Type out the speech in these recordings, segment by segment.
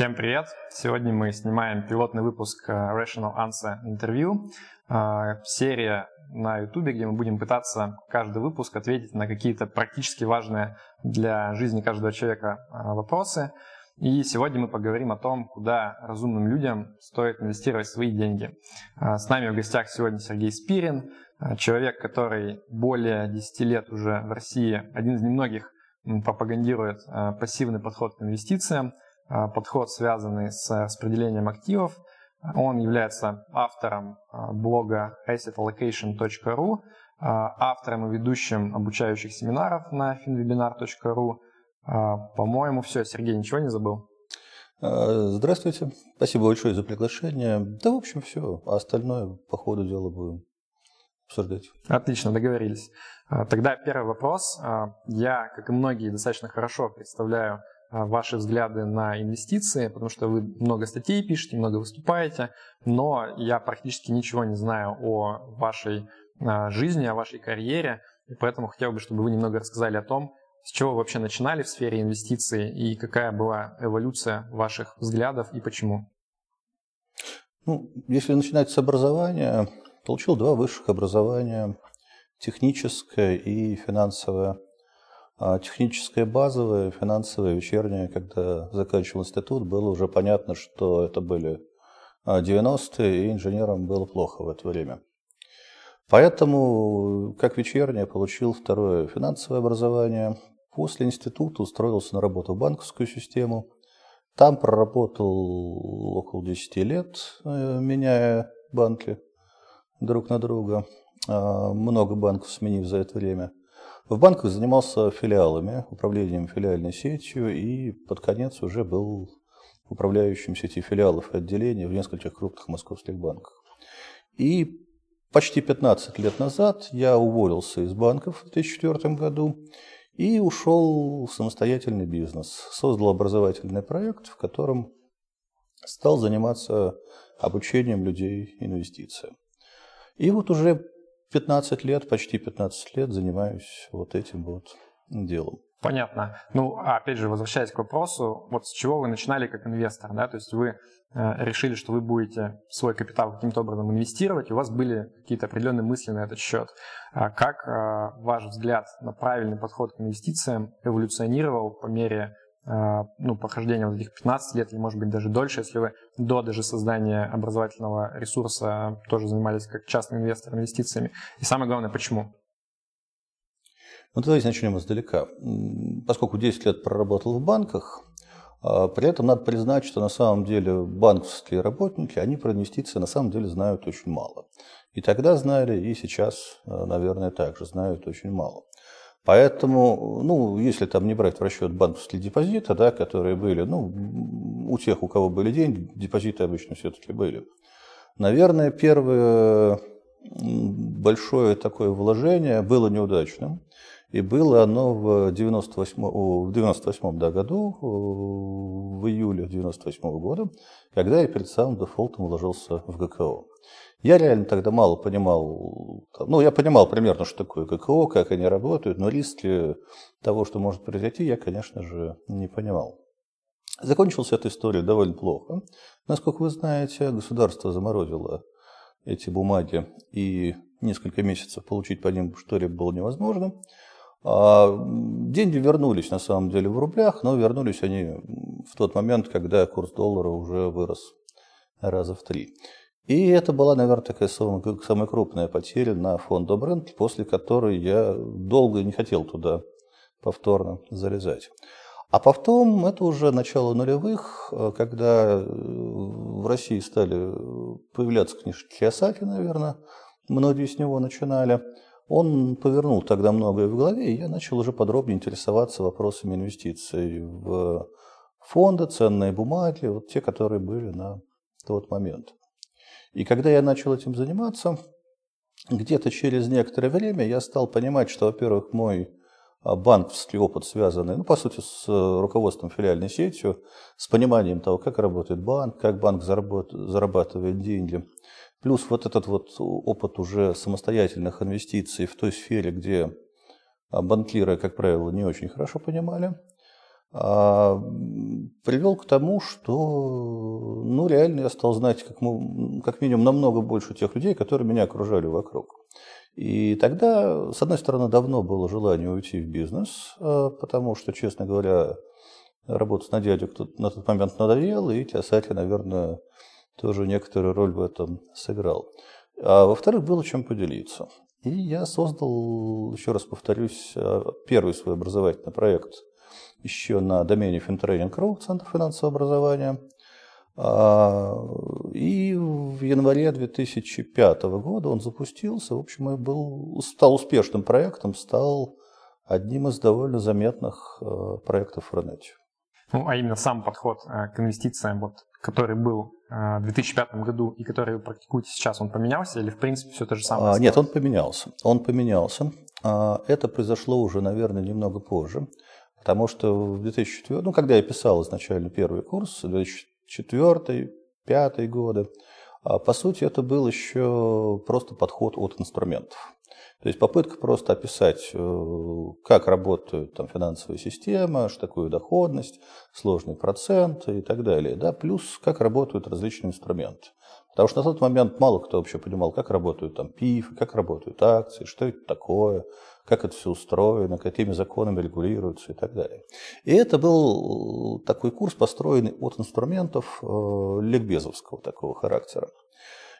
Всем привет! Сегодня мы снимаем пилотный выпуск э, Rational Answer Interview. Э, серия на YouTube, где мы будем пытаться каждый выпуск ответить на какие-то практически важные для жизни каждого человека э, вопросы. И сегодня мы поговорим о том, куда разумным людям стоит инвестировать свои деньги. С нами в гостях сегодня Сергей Спирин, человек, который более 10 лет уже в России, один из немногих пропагандирует пассивный подход к инвестициям – подход, связанный с распределением активов. Он является автором а, блога assetallocation.ru, а, автором и ведущим обучающих семинаров на finwebinar.ru. По-моему, все. Сергей, ничего не забыл? Здравствуйте. Спасибо большое за приглашение. Да, в общем, все. А остальное по ходу дела будем обсуждать. Отлично, договорились. Тогда первый вопрос. Я, как и многие, достаточно хорошо представляю а, ваши взгляды на инвестиции, потому что вы много статей пишете, много выступаете, но я практически ничего не знаю о вашей а, жизни, о вашей карьере, и поэтому хотел бы, чтобы вы немного рассказали о том, с чего вы вообще начинали в сфере инвестиций и какая была эволюция ваших взглядов и почему. Ну, если начинать с образования, получил два высших образования, техническое и финансовое. А техническое базовое, финансовое, вечернее, когда заканчивал институт, было уже понятно, что это были 90-е, и инженерам было плохо в это время. Поэтому, как вечернее, получил второе финансовое образование. После института устроился на работу в банковскую систему. Там проработал около 10 лет, э, меняя банки друг на друга. А, много банков сменив за это время – в банках занимался филиалами, управлением филиальной сетью и под конец уже был управляющим сети филиалов и отделений в нескольких крупных московских банках. И почти 15 лет назад я уволился из банков в 2004 году и ушел в самостоятельный бизнес. Создал образовательный проект, в котором стал заниматься обучением людей инвестициям. И вот уже 15 лет, почти 15 лет занимаюсь вот этим вот делом. Понятно. Ну, а опять же, возвращаясь к вопросу, вот с чего вы начинали как инвестор, да, то есть вы э, решили, что вы будете свой капитал каким-то образом инвестировать, и у вас были какие-то определенные мысли на этот счет. А как э, ваш взгляд на правильный подход к инвестициям эволюционировал по мере ну, прохождения вот этих 15 лет, или, может быть, даже дольше, если вы до даже создания образовательного ресурса тоже занимались как частный инвестор инвестициями. И самое главное, почему? Ну, давайте начнем издалека. Поскольку 10 лет проработал в банках, а, при этом надо признать, что на самом деле банковские работники, они про инвестиции на самом деле знают очень мало. И тогда знали, и сейчас, э, наверное, также знают очень мало. Поэтому, ну, если там не брать в расчет банковские депозиты, да, которые были, ну, у тех, у кого были деньги, депозиты обычно все-таки были. Наверное, первое большое такое вложение было неудачным. И было оно в 98, в 98 да, году, в июле 98 года, когда я перед самым дефолтом вложился в ГКО. Я реально тогда мало понимал, ну, я понимал примерно, что такое ГКО, как они работают, но риски того, что может произойти, я, конечно же, не понимал. Закончилась эта история довольно плохо. Насколько вы знаете, государство заморозило эти бумаги, и несколько месяцев получить по ним что-либо было невозможно. А деньги вернулись на самом деле в рублях, но вернулись они в тот момент, когда курс доллара уже вырос раза в три. И это была, наверное, такая самая крупная потеря на фонд Добрент, после которой я долго не хотел туда повторно залезать. А потом, это уже начало нулевых, когда в России стали появляться книжки Киосаки, наверное, многие с него начинали. Он повернул тогда многое в голове, и я начал уже подробнее интересоваться вопросами инвестиций в фонды, ценные бумаги, вот те, которые были на тот момент. И когда я начал этим заниматься, где-то через некоторое время я стал понимать, что, во-первых, мой а, банковский опыт, связанный, ну, по сути, с э, руководством филиальной сетью, с пониманием того, как работает банк, как банк зарабатывает деньги, плюс вот этот вот опыт уже самостоятельных инвестиций в той сфере, где а, банкиры, как правило, не очень хорошо понимали, привел к тому, что ну, реально я стал знать как, как минимум намного больше тех людей, которые меня окружали вокруг. И тогда, с одной стороны, давно было желание уйти в бизнес, а, потому что, честно говоря, работать на дядю на тот момент надоело, и Теосаки, наверное, тоже некоторую роль в этом сыграл. А во-вторых, было чем поделиться. И я создал, еще раз повторюсь, а, первый свой образовательный проект еще на домене FinTraining.ru, Центр финансового образования. А, и в январе 2005 года он запустился. В общем, и был, стал успешным проектом, стал одним из довольно заметных а, проектов в Рунете. Ну, а именно сам подход э, к инвестициям, вот, который был э, в 2005 году и который вы практикуете сейчас, он поменялся или, в принципе, все то же самое? А, нет, он поменялся. Он поменялся. А, это произошло уже, наверное, немного позже, потому что в 2004, ну, когда я писал изначально первый курс, 2004 2005 годы, а, по сути, это был еще просто подход от инструментов. То есть попытка просто описать, э, как работает там, финансовая система, что такое доходность, сложный процент и так далее. Да? Плюс как работают различные инструменты. Потому что на тот момент мало кто вообще понимал, как работают там ПИФ, как работают акции, что это такое, как это все устроено, какими законами регулируется и так далее. И это был такой курс, построенный от инструментов э, ликбезовского такого характера.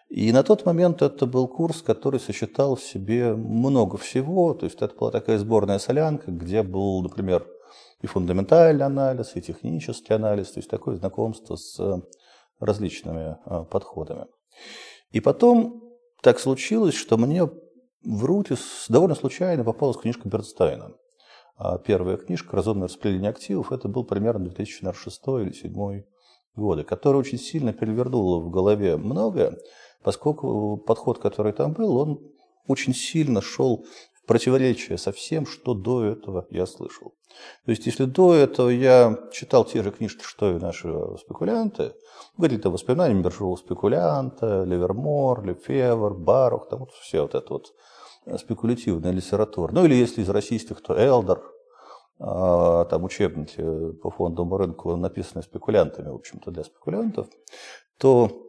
И на тот момент это был курс, который сочетал в себе много всего. То есть это была такая сборная солянка, где был, например, и фундаментальный анализ, и технический анализ, то есть такое знакомство с различными а, подходами. И потом так случилось, что мне в Рутис довольно случайно попалась книжка Бернстайна. А первая книжка «Разумное распределение активов» это был примерно 2006 или 2007 годы, которая очень сильно перевернула в голове многое, поскольку подход, который там был, он очень сильно шел в противоречие со всем, что до этого я слышал. То есть, если до этого я читал те же книжки, что и наши спекулянты, говорили о воспоминаниях биржевого спекулянта, Ливермор, Лефевр, Барух, там вот все вот это вот спекулятивная литература. Ну или если из российских, то Элдер, а, там учебники по фондовому рынку написаны спекулянтами, в общем-то, для спекулянтов, то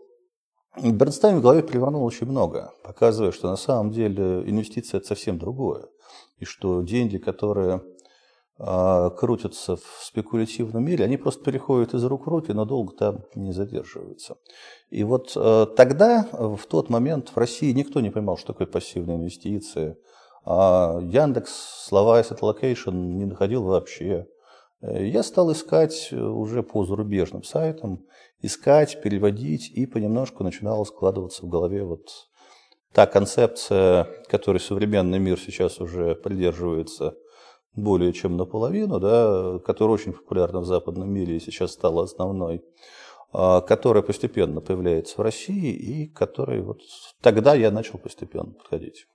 Бернстайн в голове перевернул очень много, показывая, что на самом деле инвестиция – это совсем другое. И что деньги, которые э, крутятся в спекулятивном мире, они просто переходят из рук в руки, но долго там не задерживаются. И вот э, тогда, в тот момент, в России никто не понимал, что такое пассивные инвестиции. А Яндекс слова asset allocation не находил вообще. Э, я стал искать уже по зарубежным сайтам искать, переводить, и понемножку начинала складываться в голове вот та концепция, которой современный мир сейчас уже придерживается более чем наполовину, да, которая очень популярна в западном мире и сейчас стала основной, а, которая постепенно появляется в России и которой вот тогда я начал постепенно подходить.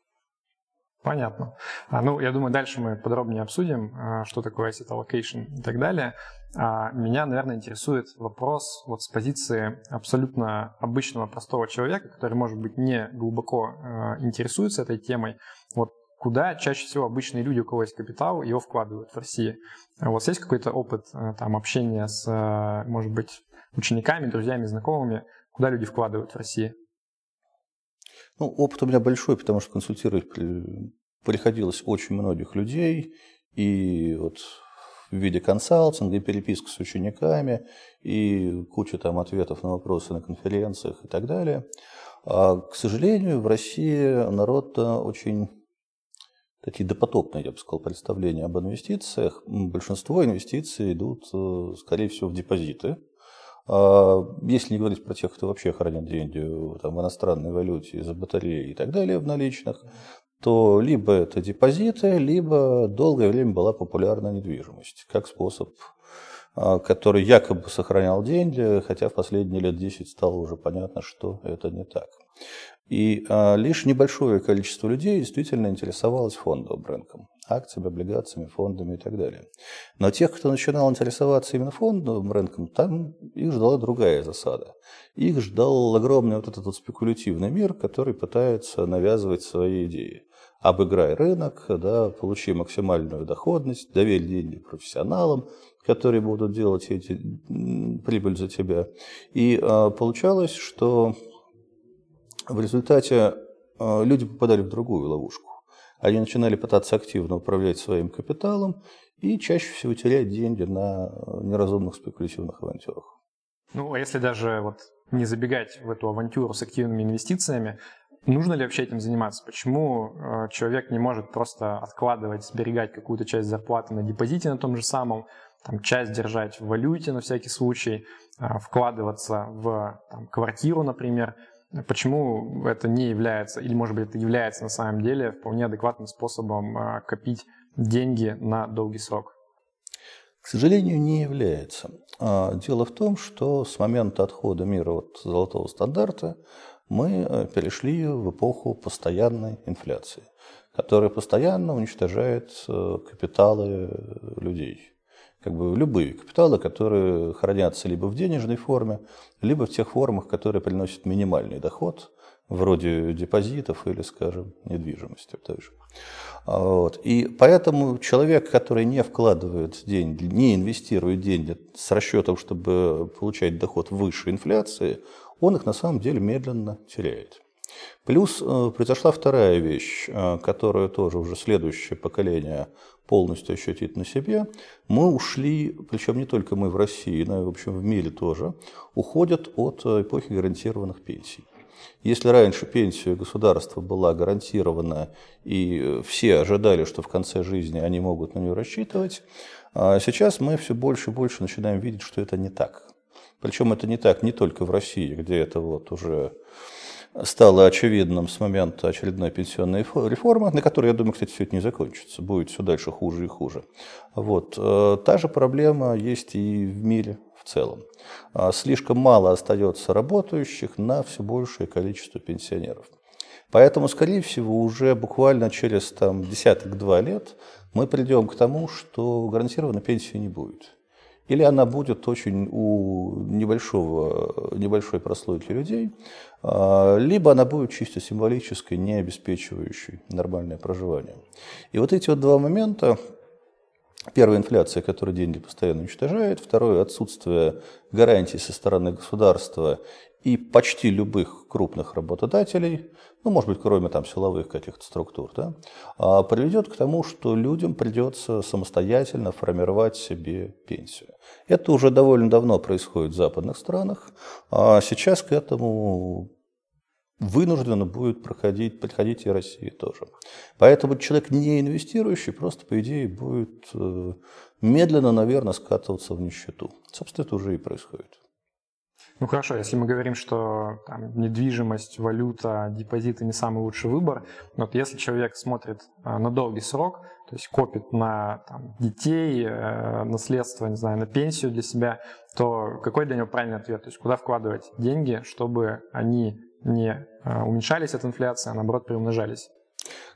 Понятно. А, ну, я думаю, дальше мы подробнее обсудим, а, что такое asset allocation и так далее. Меня, наверное, интересует вопрос вот с позиции абсолютно обычного простого человека, который, может быть, не глубоко интересуется этой темой. Вот куда чаще всего обычные люди, у кого есть капитал, его вкладывают в России. Вот вас есть какой-то опыт там, общения с, может быть, учениками, друзьями, знакомыми, куда люди вкладывают в России? Ну, опыт у меня большой, потому что консультировать приходилось очень многих людей, и вот в виде консалтинга, и переписка с учениками, и куча там ответов на вопросы на конференциях и так далее. А, к сожалению, в России народ очень такие допотопные, я бы сказал, представления об инвестициях. Большинство инвестиций идут, э, скорее всего, в депозиты. А, если не говорить про тех, кто вообще хранит деньги там, в иностранной валюте из-за батареи и так далее в наличных, то либо это депозиты, либо долгое время была популярна недвижимость, как способ, который якобы сохранял деньги, хотя в последние лет 10 стало уже понятно, что это не так. И а, лишь небольшое количество людей действительно интересовалось фондовым рынком акциями, облигациями, фондами и так далее. Но тех, кто начинал интересоваться именно фондовым рынком, там их ждала другая засада. Их ждал огромный вот этот вот спекулятивный мир, который пытается навязывать свои идеи. Обыграй рынок, да, получи максимальную доходность, доверь деньги профессионалам, которые будут делать эти прибыль за тебя. И а, получалось, что в результате а, люди попадали в другую ловушку. Они начинали пытаться активно управлять своим капиталом и чаще всего терять деньги на неразумных спекулятивных авантюрах. Ну, а если даже вот не забегать в эту авантюру с активными инвестициями, нужно ли вообще этим заниматься? Почему э, человек не может просто откладывать, сберегать какую-то часть зарплаты на депозите на том же самом, там, часть держать в валюте на всякий случай, э, вкладываться в там, квартиру, например? Почему это не является, или может быть это является на самом деле вполне адекватным способом э, копить деньги на долгий срок? К сожалению, не является. А, дело в том, что с момента отхода мира от золотого стандарта мы э, перешли в эпоху постоянной инфляции, которая постоянно уничтожает э, капиталы людей. Как бы любые капиталы, которые хранятся либо в денежной форме, либо в тех формах, которые приносят минимальный доход, вроде депозитов или, скажем, недвижимости той же. А, вот. И поэтому человек, который не вкладывает деньги, не инвестирует деньги с расчетом, чтобы получать доход выше инфляции, он их на самом деле медленно теряет. Плюс э, произошла вторая вещь, э, которую тоже уже следующее поколение полностью ощутит на себе. Мы ушли, причем не только мы в России, но и в общем в мире тоже, уходят от эпохи гарантированных пенсий. Если раньше пенсия государства была гарантирована, и все ожидали, что в конце жизни они могут на нее рассчитывать, а сейчас мы все больше и больше начинаем видеть, что это не так. Причем это не так не только в России, где это вот уже стало очевидным с момента очередной пенсионной реформы, на которой, я думаю, кстати, все это не закончится, будет все дальше хуже и хуже. Вот. Э, та же проблема есть и в мире в целом. А, слишком мало остается работающих на все большее количество пенсионеров. Поэтому, скорее всего, уже буквально через там, десяток-два лет мы придем к тому, что гарантированной пенсии не будет. Или она будет очень у небольшого, небольшой прослойки людей, а, либо она будет чисто символической, не обеспечивающей нормальное проживание. И вот эти вот два момента, Первая инфляция, которая деньги постоянно уничтожает. Второе – отсутствие гарантий со стороны государства и почти любых крупных работодателей, ну, может быть, кроме там силовых каких-то структур, да, а приведет к тому, что людям придется самостоятельно формировать себе пенсию. Это уже довольно давно происходит в западных странах, а сейчас к этому вынуждена будет проходить, подходить и Россия тоже. Поэтому человек не инвестирующий просто, по идее, будет э, медленно, наверное, скатываться в нищету. Собственно, это уже и происходит. Ну хорошо, если мы говорим, что там, недвижимость, валюта, депозиты не самый лучший выбор, но вот если человек смотрит э, на долгий срок, то есть копит на там, детей, э, наследство, не знаю, на пенсию для себя, то какой для него правильный ответ? То есть куда вкладывать деньги, чтобы они не а, уменьшались от инфляции, а наоборот приумножались?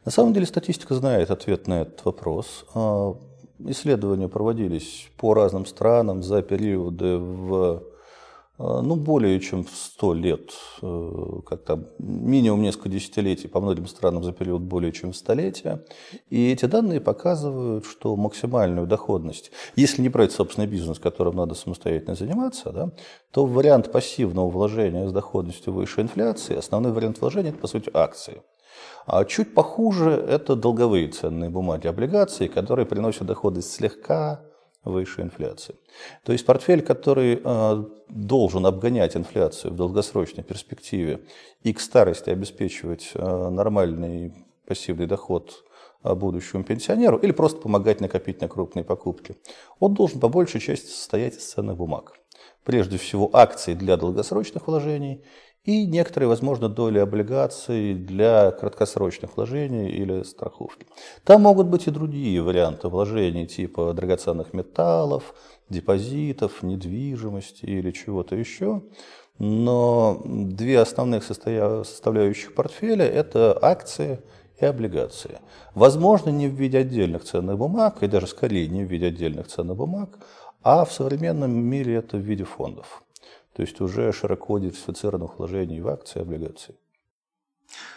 На самом деле статистика знает ответ на этот вопрос. А, исследования проводились по разным странам за периоды в ну, более чем в 100 лет, э, как там, минимум несколько десятилетий, по многим странам за период более чем столетия. И эти данные показывают, что максимальную доходность, если не брать собственный бизнес, которым надо самостоятельно заниматься, да, то вариант пассивного вложения с доходностью выше инфляции, основной вариант вложения – это, по сути, акции. А чуть похуже – это долговые ценные бумаги, облигации, которые приносят доходность слегка выше инфляции. То есть портфель, который э, должен обгонять инфляцию в долгосрочной перспективе и к старости обеспечивать э, нормальный пассивный доход э, будущему пенсионеру или просто помогать накопить на крупные покупки, он должен по большей части состоять из ценных бумаг. Прежде всего акции для долгосрочных вложений и некоторые, возможно, доли облигаций для краткосрочных вложений или страховки. Там могут быть и другие варианты вложений, типа драгоценных металлов, депозитов, недвижимости или чего-то еще. Но две основных составляющих портфеля – это акции и облигации. Возможно, не в виде отдельных ценных бумаг, и даже скорее не в виде отдельных ценных бумаг, а в современном мире это в виде фондов то есть уже широко диверсифицированных вложений в акции и облигации.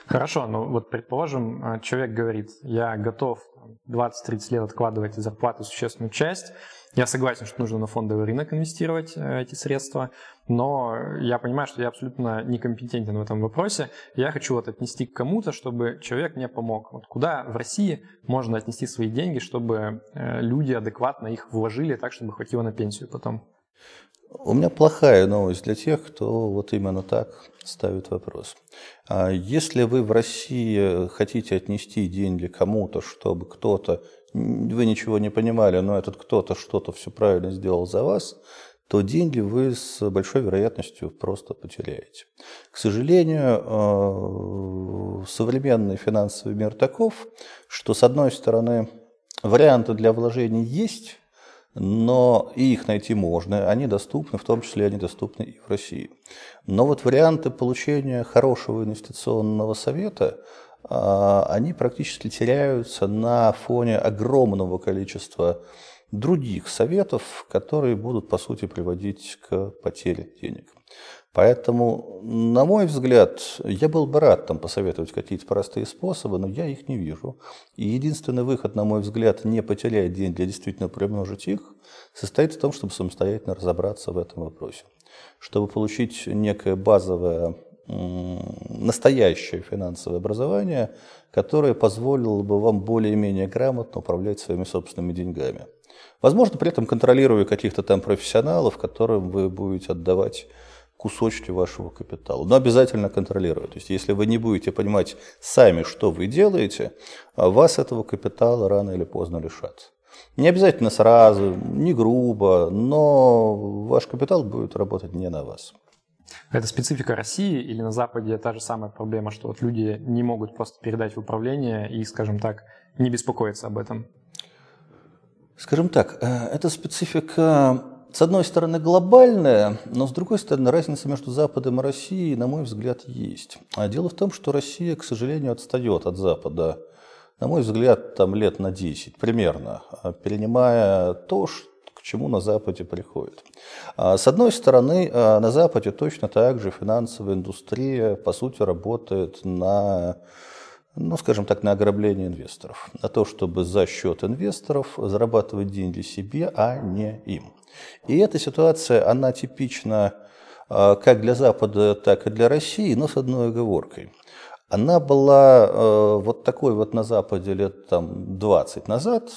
Хорошо, но вот предположим, э, человек говорит, я готов 20-30 лет откладывать из зарплаты существенную часть, я согласен, что нужно на фондовый рынок инвестировать э, эти средства, но я понимаю, что я абсолютно некомпетентен в этом вопросе. Я хочу вот отнести к кому-то, чтобы человек мне помог. Вот куда в России можно отнести свои деньги, чтобы э, люди адекватно их вложили так, чтобы хватило на пенсию потом? У меня плохая новость для тех, кто вот именно так ставит вопрос. А если вы в России хотите отнести деньги кому-то, чтобы кто-то, вы ничего не понимали, но этот кто-то что-то все правильно сделал за вас, то деньги вы с большой вероятностью просто потеряете. К сожалению, э, современный финансовый мир таков, что с одной стороны варианты для вложений есть, но их найти можно, они доступны, в том числе они доступны и в России. Но вот варианты получения хорошего инвестиционного совета, а, они практически теряются на фоне огромного количества других советов, которые будут, по сути, приводить к потере денег. Поэтому, на мой взгляд, я был бы рад там посоветовать какие-то простые способы, но я их не вижу. И единственный выход, на мой взгляд, не потерять деньги, а действительно приумножить их, состоит в том, чтобы самостоятельно разобраться в этом вопросе. Чтобы получить некое базовое, настоящее финансовое образование, которое позволило бы вам более-менее грамотно управлять своими собственными деньгами. Возможно, при этом контролируя каких-то там профессионалов, которым вы будете отдавать кусочки вашего капитала. Но обязательно контролировать. То есть, если вы не будете понимать сами, что вы делаете, а вас этого капитала рано или поздно лишат. Не обязательно сразу, не грубо, но ваш капитал будет работать не на вас. Это специфика России или на Западе та же самая проблема, что вот люди не могут просто передать в управление и, скажем так, не беспокоиться об этом? Скажем так, э, это специфика с одной стороны, глобальная, но с другой стороны, разница между Западом и Россией, на мой взгляд, есть. А дело в том, что Россия, к сожалению, отстает от Запада, на мой взгляд, там лет на 10 примерно, перенимая то, к чему на Западе приходит. А с одной стороны, а, на Западе точно так же финансовая индустрия, по сути, работает на ну, скажем так, на ограбление инвесторов, на то, чтобы за счет инвесторов зарабатывать деньги себе, а не им. И эта ситуация, она типична а, как для Запада, так и для России, но с одной оговоркой. Она была а, вот такой вот на Западе лет там, 20 назад,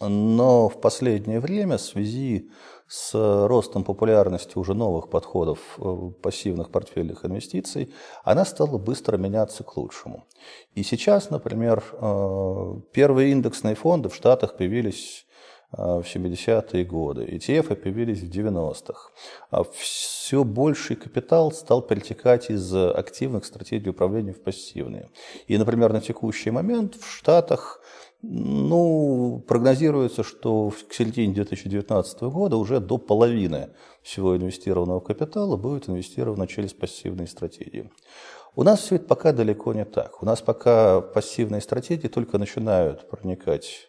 но в последнее время в связи с ростом популярности уже новых подходов э, пассивных портфельных инвестиций, она стала быстро меняться к лучшему. И сейчас, например, э, первые индексные фонды в Штатах появились в 70-е годы, ETF появились в 90-х. А Все больший капитал стал перетекать из активных стратегий управления в пассивные. И, например, на текущий момент в Штатах ну, прогнозируется, что к середине 2019 года уже до половины всего инвестированного капитала будет инвестировано через пассивные стратегии. У нас все это пока далеко не так. У нас пока пассивные стратегии только начинают проникать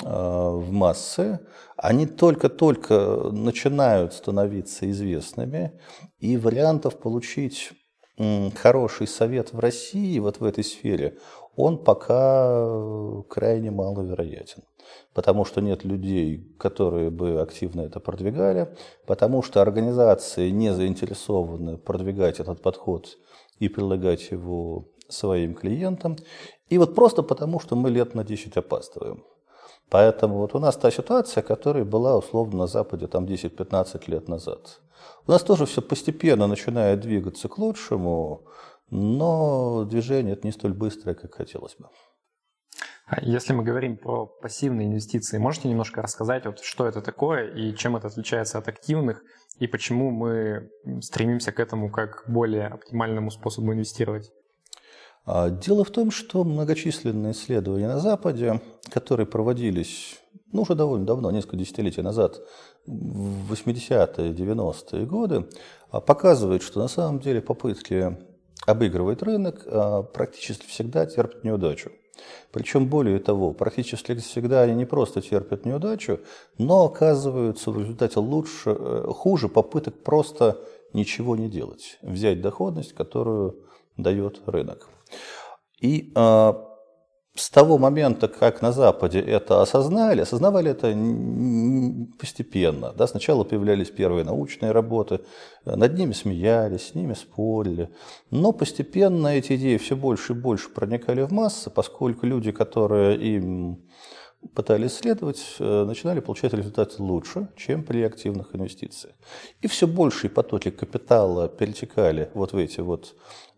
в массы, они только-только начинают становиться известными, и вариантов получить хороший совет в России вот в этой сфере, он пока крайне маловероятен. Потому что нет людей, которые бы активно это продвигали, потому что организации не заинтересованы продвигать этот подход и предлагать его своим клиентам. И вот просто потому, что мы лет на 10 опаздываем. Поэтому вот у нас та ситуация, которая была условно на Западе там 10-15 лет назад. У нас тоже все постепенно начинает двигаться к лучшему, но движение это не столь быстрое, как хотелось бы. А если мы говорим про пассивные инвестиции, можете немножко рассказать, вот, что это такое и чем это отличается от активных, и почему мы стремимся к этому как более оптимальному способу инвестировать? А, дело в том, что многочисленные исследования на Западе, которые проводились ну, уже довольно давно, несколько десятилетий назад, в 80-е, 90-е годы, а, показывают, что на самом деле попытки обыгрывать рынок а, практически всегда терпят неудачу. Причем более того, практически всегда они не просто терпят неудачу, но оказываются в результате лучше, э, хуже попыток просто ничего не делать, взять доходность, которую дает рынок. И э, с того момента, как на Западе это осознали, осознавали это постепенно. Да? Сначала появлялись первые научные работы, над ними смеялись, с ними спорили. Но постепенно эти идеи все больше и больше проникали в массы, поскольку люди, которые им пытались исследовать, э, начинали получать результаты лучше, чем при активных инвестициях. И все большие потоки капитала перетекали вот в эти вот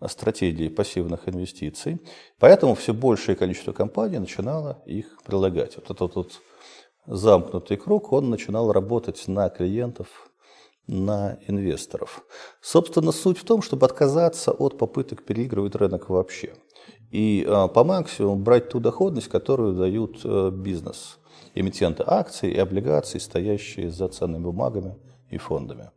стратегии пассивных инвестиций, поэтому все большее количество компаний начинало их прилагать. Вот этот вот замкнутый круг, он начинал работать на клиентов, на инвесторов. Собственно, суть в том, чтобы отказаться от попыток переигрывать рынок вообще – и а, по максимуму брать ту доходность, которую дают э, бизнес, эмитенты акций и облигаций, стоящие за ценными бумагами и фондами.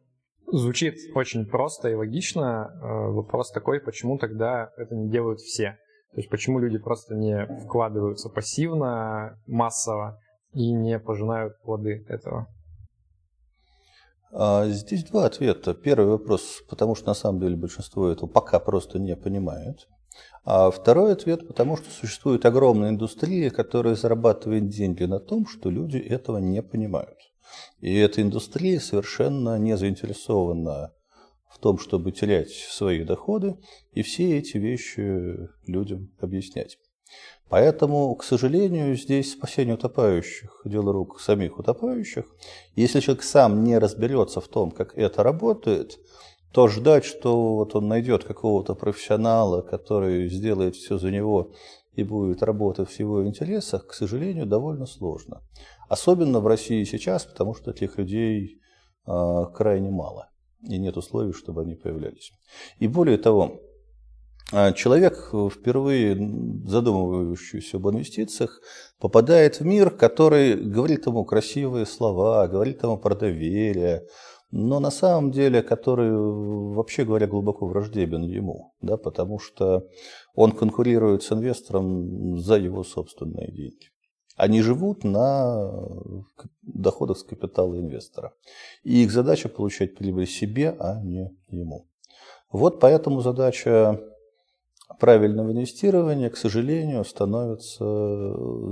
Звучит очень просто и логично. Э, вопрос такой, почему тогда это не делают все? То есть почему люди просто не вкладываются пассивно, массово и не пожинают плоды этого? А, здесь два ответа. Первый вопрос, потому что на самом деле большинство этого пока просто не понимает. А второй ответ, потому что существует огромная индустрия, которая зарабатывает деньги на том, что люди этого не понимают. И эта индустрия совершенно не заинтересована в том, чтобы терять свои доходы и все эти вещи людям объяснять. Поэтому, к сожалению, здесь спасение утопающих – дело рук самих утопающих. Если человек сам не разберется в том, как это работает, то ждать, что вот он найдет какого-то профессионала, который сделает все за него и будет работать в его интересах, к сожалению, довольно сложно. Особенно в России сейчас, потому что таких людей э, крайне мало. И нет условий, чтобы они появлялись. И более того, а, человек, впервые задумывающийся об инвестициях, попадает в мир, который говорит ему красивые слова, говорит ему про доверие, но на самом деле, который, вообще говоря, глубоко враждебен ему, да, потому что он конкурирует с инвестором за его собственные деньги. Они живут на доходах с капитала инвестора. И их задача получать прибыль себе, а не ему. Вот поэтому задача правильного инвестирования, к сожалению, становится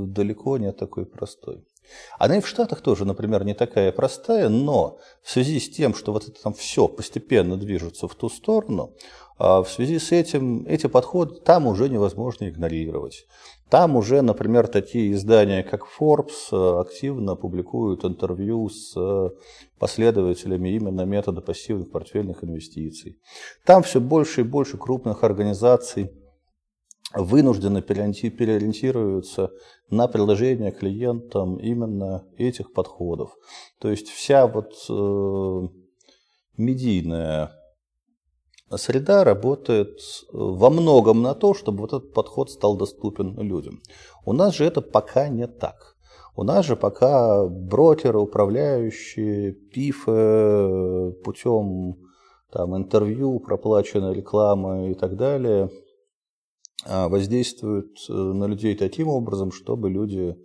далеко не такой простой. Она и в Штатах тоже, например, не такая простая, но в связи с тем, что вот это там все постепенно движется в ту сторону, а в связи с этим эти подходы там уже невозможно игнорировать. Там уже, например, такие издания, как Forbes, э, активно публикуют интервью с э, последователями именно метода пассивных портфельных инвестиций. Там все больше и больше крупных организаций вынуждены переориентируются на приложение клиентам именно этих подходов. То есть вся вот э, медийная среда работает во многом на то, чтобы вот этот подход стал доступен людям. У нас же это пока не так. У нас же пока брокеры, управляющие, пифы путем там, интервью, проплаченной рекламы и так далее – воздействуют э, на людей таким образом, чтобы люди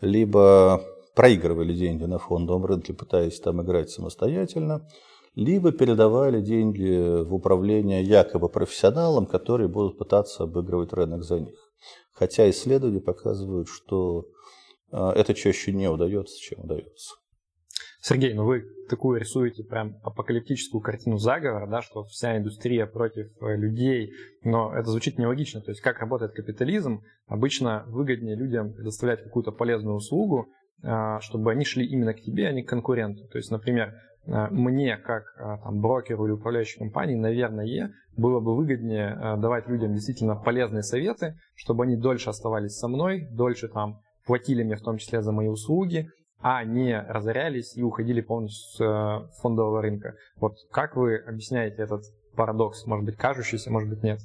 либо проигрывали деньги на фондовом рынке, пытаясь там играть самостоятельно, либо передавали деньги в управление якобы профессионалам, которые будут пытаться обыгрывать рынок за них. Хотя исследования показывают, что а, это чаще не удается, чем удается. Сергей, ну вы такую рисуете прям апокалиптическую картину заговора, да, что вся индустрия против э, людей, но это звучит нелогично. То есть как работает капитализм? Обычно выгоднее людям предоставлять какую-то полезную услугу, а, чтобы они шли именно к тебе, а не к конкуренту. То есть, например, э, мне, как э, там, брокеру или управляющей компании, наверное, было бы выгоднее давать людям действительно полезные советы, чтобы они дольше оставались со мной, дольше там платили мне в том числе за мои услуги, а не разорялись и уходили полностью с э, фондового рынка. Вот как вы объясняете этот парадокс? Может быть, кажущийся, может быть, нет?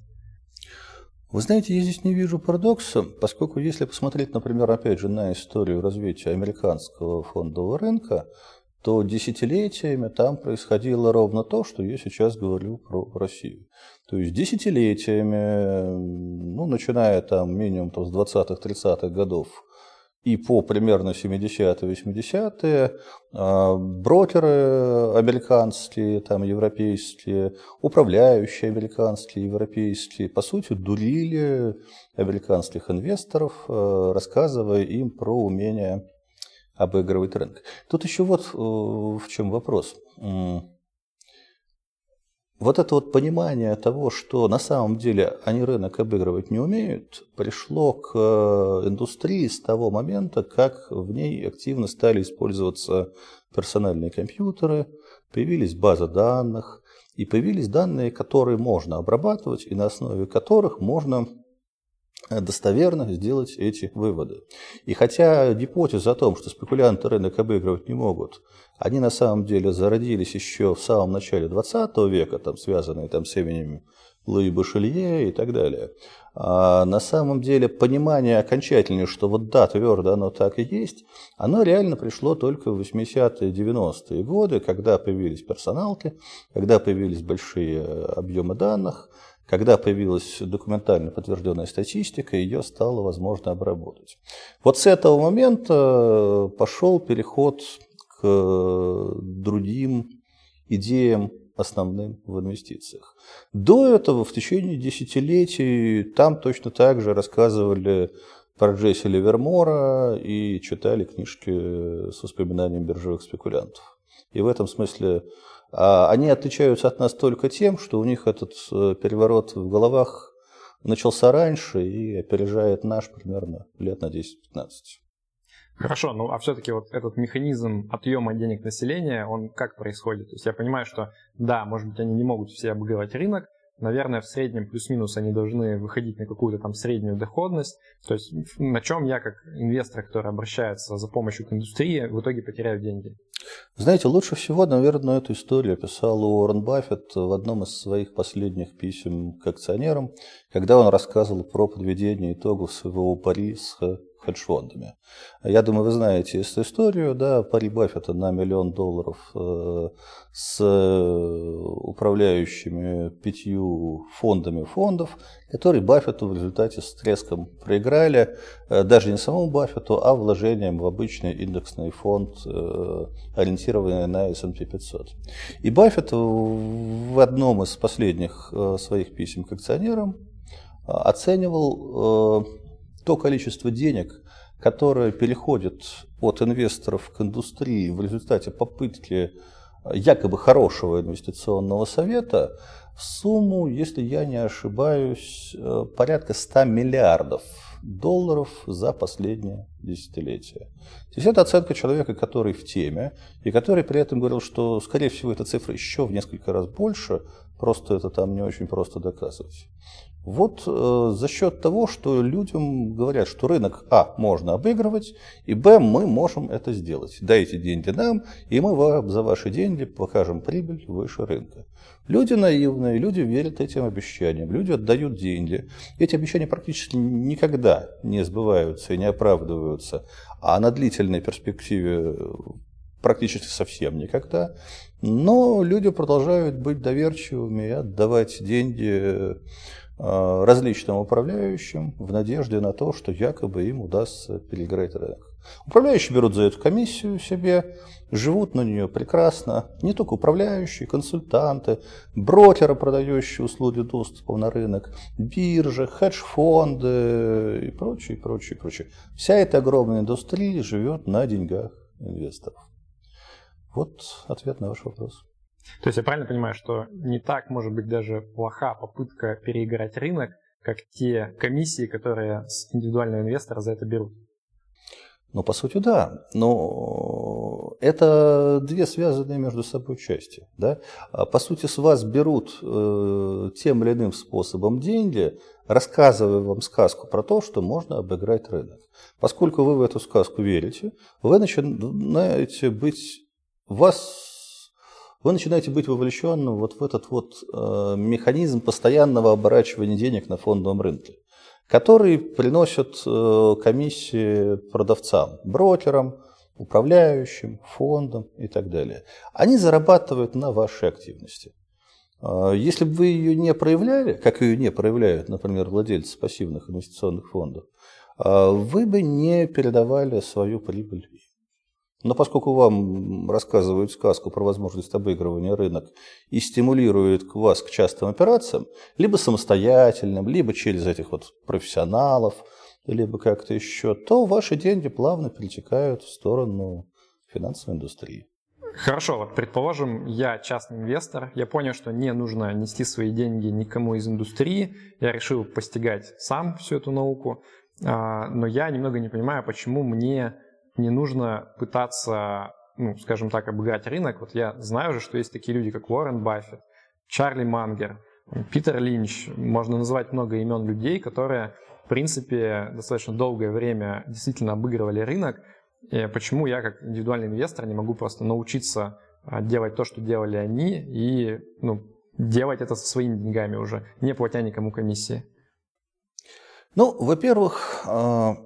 Вы знаете, я здесь не вижу парадокса, поскольку если посмотреть, например, опять же, на историю развития американского фондового рынка, то десятилетиями там происходило ровно то, что я сейчас говорю про Россию. То есть десятилетиями, ну, начиная там минимум там, с 20-30-х годов и по примерно 70-80-е а, брокеры американские, там, европейские, управляющие американские, европейские, по сути, дурили американских инвесторов, а, рассказывая им про умение обыгрывать рынок. Тут еще вот э, в чем вопрос вот это вот понимание того, что на самом деле они рынок обыгрывать не умеют, пришло к э, индустрии с того момента, как в ней активно стали использоваться персональные компьютеры, появились базы данных, и появились данные, которые можно обрабатывать, и на основе которых можно Э, достоверно сделать эти выводы. И хотя гипотеза о том, что спекулянты рынок обыгрывать не могут, они на самом деле зародились еще в самом начале 20 века, там, связанные там, с именем Луи Башелье и так далее. А на самом деле понимание окончательное, что вот да, твердо оно так и есть, оно реально пришло только в 80-е, 90-е годы, когда появились персоналки, когда появились большие э, объемы данных, когда появилась документально подтвержденная статистика, ее стало возможно обработать. Вот с этого момента э, пошел переход другим идеям основным в инвестициях. До этого в течение десятилетий там точно так же рассказывали про Джесси Ливермора и читали книжки с воспоминанием биржевых спекулянтов. И в этом смысле а они отличаются от нас только тем, что у них этот э, переворот в головах начался раньше и опережает наш примерно лет на 10-15. Хорошо, ну а все-таки вот этот механизм отъема денег населения, он как происходит? То есть я понимаю, что да, может быть, они не могут все обыгрывать рынок, наверное, в среднем плюс-минус они должны выходить на какую-то там среднюю доходность. То есть на чем я, как инвестор, который обращается за помощью к индустрии, в итоге потеряю деньги? Знаете, лучше всего, наверное, эту историю описал Уоррен Баффет в одном из своих последних писем к акционерам, когда он рассказывал про подведение итогов своего пари с хедж-фондами. Я думаю, вы знаете эту историю, да, пари Баффета на миллион долларов э, с управляющими пятью фондами фондов, которые Баффету в результате с треском проиграли, э, даже не самому Баффету, а вложением в обычный индексный фонд, э, ориентированный на S&P 500. И Баффет в одном из последних своих писем к акционерам оценивал то количество денег, которое переходит от инвесторов к индустрии в результате попытки якобы хорошего инвестиционного совета, в сумму, если я не ошибаюсь, э, порядка 100 миллиардов долларов за последнее десятилетие. То есть это оценка человека, который в теме, и который при этом говорил, что, скорее всего, эта цифра еще в несколько раз больше, просто это там не очень просто доказывать. Вот э, за счет того, что людям говорят, что рынок А можно обыгрывать, и Б мы можем это сделать. Дайте деньги нам, и мы вам за ваши деньги покажем прибыль выше рынка. Люди наивные, люди верят этим обещаниям, люди отдают деньги. Эти обещания практически никогда не сбываются и не оправдываются, а на длительной перспективе практически совсем никогда. Но люди продолжают быть доверчивыми и отдавать деньги Э, различным управляющим в надежде на то, что якобы им удастся переиграть рынок. Управляющие берут за эту комиссию себе, живут на нее прекрасно. Не только управляющие, консультанты, брокеры, продающие услуги доступа на рынок, биржи, хедж-фонды и прочее, прочее, прочее. Вся эта огромная индустрия живет на деньгах инвесторов. Вот ответ на ваш вопрос. То есть я правильно понимаю, что не так может быть даже плоха попытка переиграть рынок, как те комиссии, которые с индивидуального инвестора за это берут? Ну, по сути, да. Но это две связанные между собой части. Да? А, по сути, с вас берут э, тем или иным способом деньги, рассказывая вам сказку про то, что можно обыграть рынок. Поскольку вы в эту сказку верите, вы начинаете быть... Вас вы начинаете быть вовлеченным вот в этот вот э, механизм постоянного оборачивания денег на фондовом рынке, который приносит э, комиссии продавцам, брокерам, управляющим, фондам и так далее. Они зарабатывают на вашей активности. Э, если бы вы ее не проявляли, как ее не проявляют, например, владельцы пассивных инвестиционных фондов, вы бы не передавали свою прибыль но поскольку вам рассказывают сказку про возможность обыгрывания рынок и стимулируют вас к частым операциям, либо самостоятельным, либо через этих вот профессионалов, либо как-то еще, то ваши деньги плавно перетекают в сторону финансовой индустрии. Хорошо, вот предположим, я частный инвестор, я понял, что не нужно нести свои деньги никому из индустрии, я решил постигать сам всю эту науку, а, но я немного не понимаю, почему мне не нужно пытаться, ну, скажем так, обыграть рынок. Вот я знаю же, что есть такие люди, как Уоррен Баффет, Чарли Мангер, Питер Линч. Можно назвать много имен людей, которые, в принципе, достаточно долгое время действительно обыгрывали рынок. И почему я, как индивидуальный инвестор, не могу просто научиться а, делать то, что делали они, и ну, делать это со своими деньгами уже, не платя никому комиссии? Ну, во-первых, а,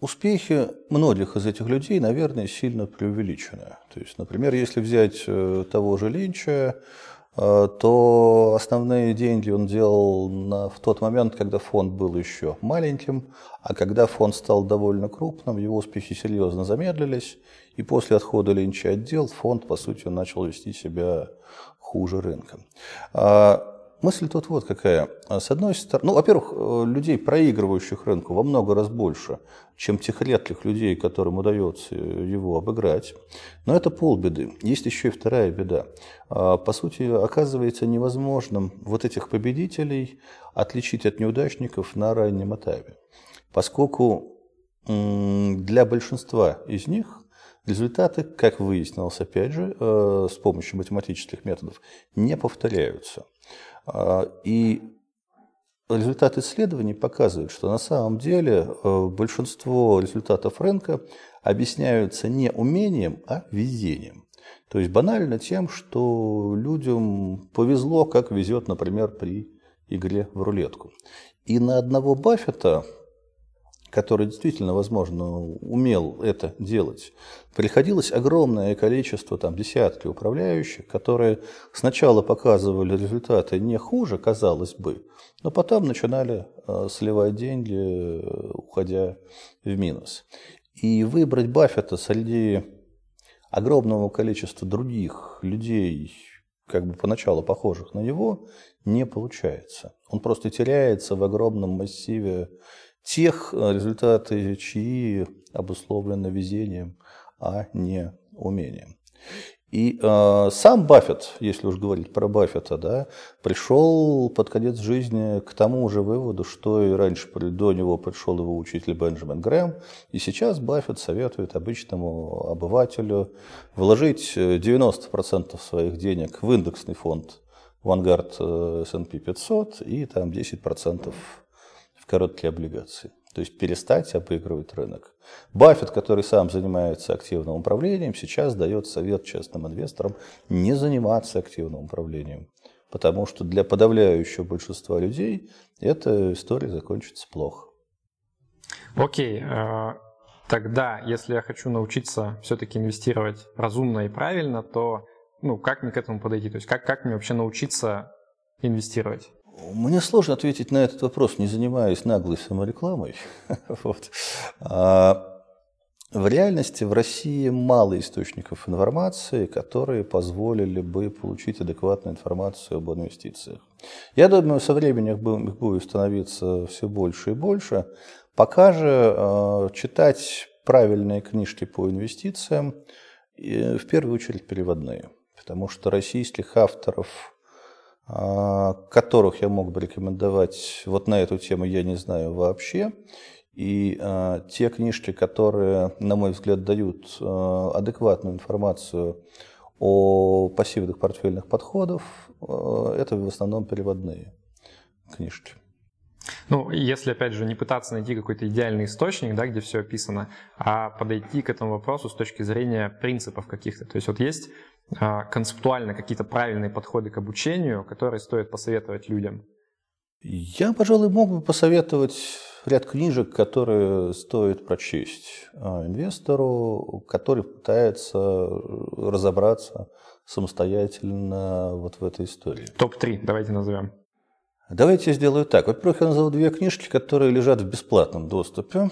Успехи многих из этих людей, наверное, сильно преувеличены. То есть, например, если взять э, того же Линча, э, то основные деньги он делал на, в тот момент, когда фонд был еще маленьким, а когда фонд стал довольно крупным, его успехи серьезно замедлились, и после отхода Линча отдел фонд, по сути, начал вести себя хуже рынка. А Мысль тут вот какая. С одной стороны, ну, во-первых, э, людей, проигрывающих рынку, во много раз больше, чем тех редких людей, которым удается его обыграть. Но это полбеды. Есть еще и вторая беда. А, по сути, оказывается невозможным вот этих победителей отличить от неудачников на раннем этапе. Поскольку для большинства из них результаты, как выяснилось опять же, э, с помощью математических методов, не повторяются. А, и результаты исследований показывают, что на самом деле э, большинство результатов рынка объясняются не умением, а везением. То есть банально тем, что людям повезло, как везет, например, при игре в рулетку. И на одного Баффета который действительно, возможно, умел это делать, приходилось огромное количество, там, десятки управляющих, которые сначала показывали результаты не хуже, казалось бы, но потом начинали э, сливать деньги, уходя в минус. И выбрать Баффета среди огромного количества других людей, как бы поначалу похожих на него, не получается. Он просто теряется в огромном массиве тех, э, результаты чьи обусловлены везением, а не умением. И э, сам Баффет, если уж говорить про Баффета, да, пришел под конец жизни к тому же выводу, что и раньше до него пришел его учитель Бенджамин Грэм. И сейчас Баффет советует обычному обывателю вложить 90% своих денег в индексный фонд Vanguard э, S&P 500 и там 10% короткие облигации. То есть перестать обыгрывать рынок. Баффет, который сам занимается активным управлением, сейчас дает совет частным инвесторам не заниматься активным управлением. Потому что для подавляющего большинства людей эта история закончится плохо. Окей. Э, тогда, если я хочу научиться все-таки инвестировать разумно и правильно, то ну, как мне к этому подойти? То есть как, как мне вообще научиться инвестировать? Мне сложно ответить на этот вопрос, не занимаясь наглой саморекламой. вот. а, в реальности в России мало источников информации, которые позволили бы получить адекватную информацию об инвестициях. Я думаю, со временем их будет становиться все больше и больше. Пока же э, читать правильные книжки по инвестициям, э, в первую очередь переводные, потому что российских авторов а, которых я мог бы рекомендовать вот на эту тему, я не знаю вообще. И э, те книжки, которые, на мой взгляд, дают э, адекватную информацию о пассивных портфельных подходах, э, это в основном переводные книжки. Ну, если, опять же, не пытаться найти какой-то идеальный источник, да, где все описано, а подойти к этому вопросу с точки зрения принципов каких-то. То есть вот есть а, концептуально какие-то правильные подходы к обучению, которые стоит посоветовать людям? Я, пожалуй, мог бы посоветовать ряд книжек, которые стоит прочесть а, инвестору, который пытается разобраться самостоятельно вот в этой истории. Топ-3 давайте назовем. Давайте я сделаю так. Во-первых, я назову две книжки, которые лежат в бесплатном доступе.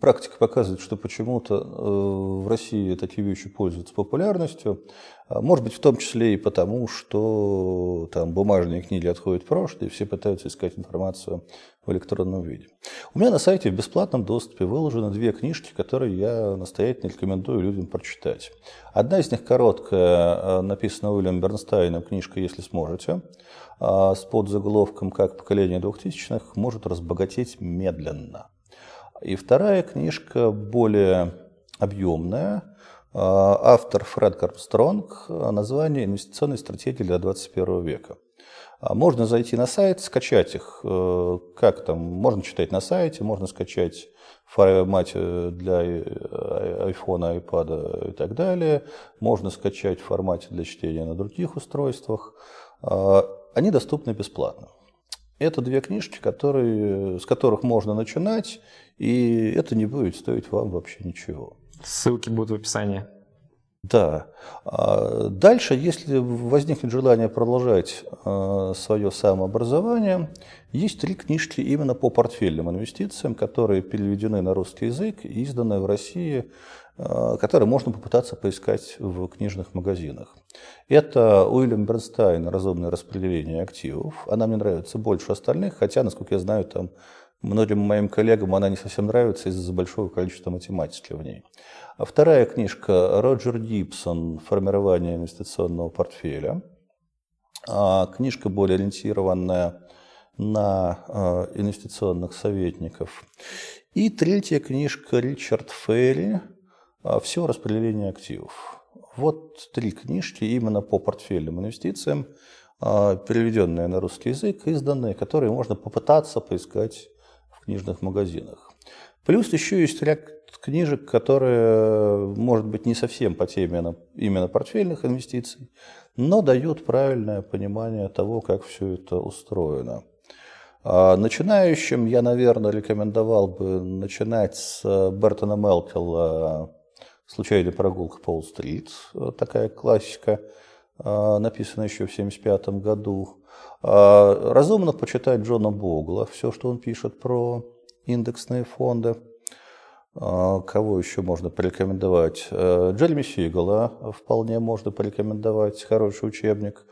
Практика показывает, что почему-то э, в России такие вещи пользуются популярностью. А, может быть, в том числе и потому, что там бумажные книги отходят в прошлое, и все пытаются искать информацию в электронном виде. У меня на сайте в бесплатном доступе выложены две книжки, которые я настоятельно рекомендую людям прочитать. Одна из них короткая, э, написана Уильямом Бернстайном, книжка «Если сможете». А, с подзаголовком «Как поколение двухтысячных может разбогатеть медленно». И вторая книжка более объемная, а, автор Фред Кармстронг, название «Инвестиционные стратегии для 21 века». А, можно зайти на сайт, скачать их. Э, как там? Можно читать на сайте, можно скачать формате для iPhone, iPad и так далее. Можно скачать в формате для чтения на других устройствах. Они доступны бесплатно. Это две книжки, которые, с которых можно начинать, и это не будет стоить вам вообще ничего. Ссылки будут в описании. Да. А дальше, если возникнет желание продолжать а, свое самообразование, есть три книжки именно по портфельным инвестициям, которые переведены на русский язык и изданы в России Э, которые можно попытаться поискать в книжных магазинах. Это Уильям Бернстайн «Разумное распределение активов». Она мне нравится больше остальных, хотя, насколько я знаю, там многим моим коллегам она не совсем нравится из-за большого количества математики в ней. А вторая книжка Роджер Гибсон «Формирование инвестиционного портфеля». А книжка более ориентированная на э, инвестиционных советников. И третья книжка Ричард Ферри все распределение активов. Вот три книжки именно по портфельным инвестициям, а, переведенные на русский язык, изданные, которые можно попытаться поискать в книжных магазинах. Плюс еще есть ряд книжек, которые, может быть, не совсем по теме именно портфельных инвестиций, но дают правильное понимание того, как все это устроено. А, начинающим я, наверное, рекомендовал бы начинать с Бертона Мелкелла «Случайная прогулка по Уолл-стрит», такая классика, а, написанная еще в 1975 году. А, разумно почитать Джона Богла, все, что он пишет про индексные фонды. Кого еще можно порекомендовать? Джереми Сигала вполне можно порекомендовать, хороший учебник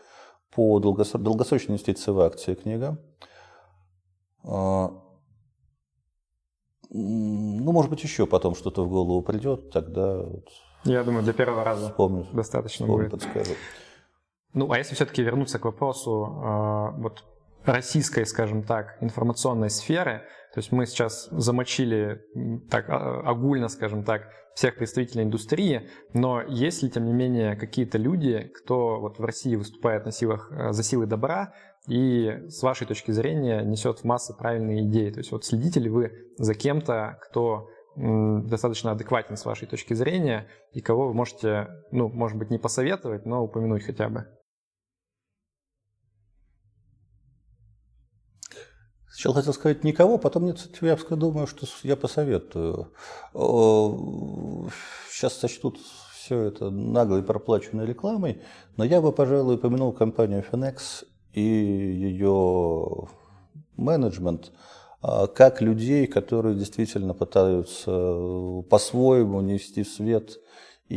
по долгосрочной инвестиции в акции книга. Ну, может быть, еще потом что-то в голову придет, тогда... Я думаю, для первого раза вспомню, достаточно вспомню, будет. подскажу. Ну, а если все-таки вернуться к вопросу э, вот российской, скажем так, информационной сферы, то есть мы сейчас замочили так а, огульно, скажем так, всех представителей индустрии, но есть ли, тем не менее, какие-то люди, кто вот в России выступает на силах, э, за силы добра, и с вашей точки зрения несет в массы правильные идеи. То есть вот следите ли вы за кем-то, кто достаточно адекватен с вашей точки зрения, и кого вы можете, ну, может быть, не посоветовать, но упомянуть хотя бы? Сначала хотел сказать никого, потом нет, я думаю, что я посоветую. Сейчас сочтут все это наглой проплаченной рекламой, но я бы, пожалуй, упомянул компанию Finex и ее менеджмент а, как людей, которые действительно пытаются по-своему нести в свет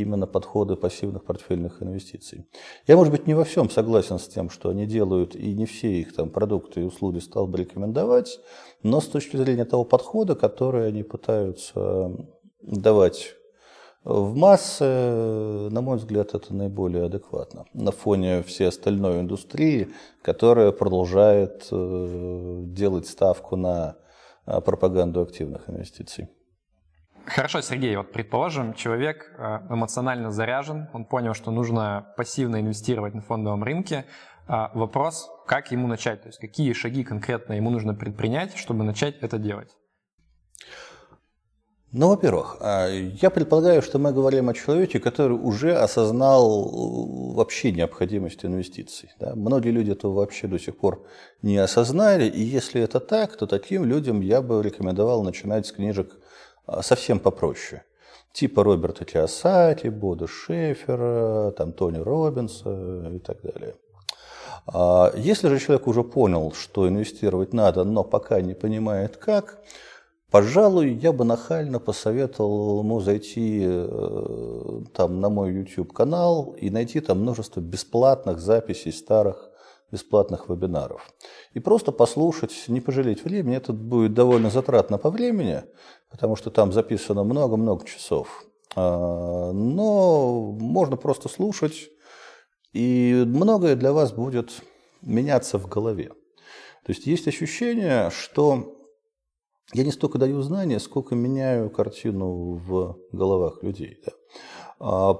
именно подходы пассивных портфельных инвестиций. Я, может быть, не во всем согласен с тем, что они делают, и не все их там продукты и услуги стал бы рекомендовать, но с точки зрения того подхода, который они пытаются давать в массы, на мой взгляд, это наиболее адекватно на фоне всей остальной индустрии, которая продолжает э, делать ставку на э, пропаганду активных инвестиций. Хорошо, Сергей, вот предположим, человек э, эмоционально заряжен, он понял, что нужно пассивно инвестировать на фондовом рынке. А вопрос, как ему начать, то есть какие шаги конкретно ему нужно предпринять, чтобы начать это делать? Ну, во-первых, а, я предполагаю, что мы говорим о человеке, который уже осознал э, вообще необходимость инвестиций. Да? Многие люди этого вообще до сих пор не осознали, и если это так, то таким людям я бы рекомендовал начинать с книжек совсем попроще. Типа Роберта Киосаки, Бода Шефера, там, Тони Робинса и так далее. А если же человек уже понял, что инвестировать надо, но пока не понимает как, пожалуй, я бы нахально посоветовал ему зайти э, там на мой YouTube канал и найти там множество бесплатных записей старых бесплатных вебинаров. И просто послушать, не пожалеть времени. Это будет довольно затратно по времени, потому что там записано много-много часов. А, но можно просто слушать, и многое для вас будет меняться в голове. То есть есть ощущение, что я не столько даю знания, сколько меняю картину в головах людей. Да.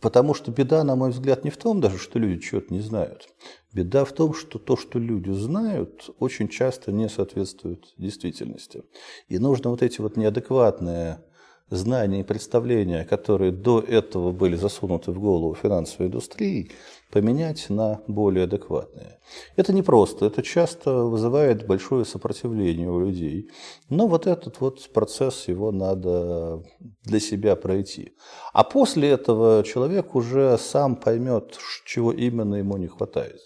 Потому что беда, на мой взгляд, не в том даже, что люди чего-то не знают. Беда в том, что то, что люди знают, очень часто не соответствует действительности. И нужно вот эти вот неадекватные знания и представления, которые до этого были засунуты в голову финансовой индустрии, поменять на более адекватные. Это непросто, это часто вызывает большое сопротивление у людей. Но вот этот вот процесс, его надо для себя пройти. А после этого человек уже сам поймет, чего именно ему не хватает.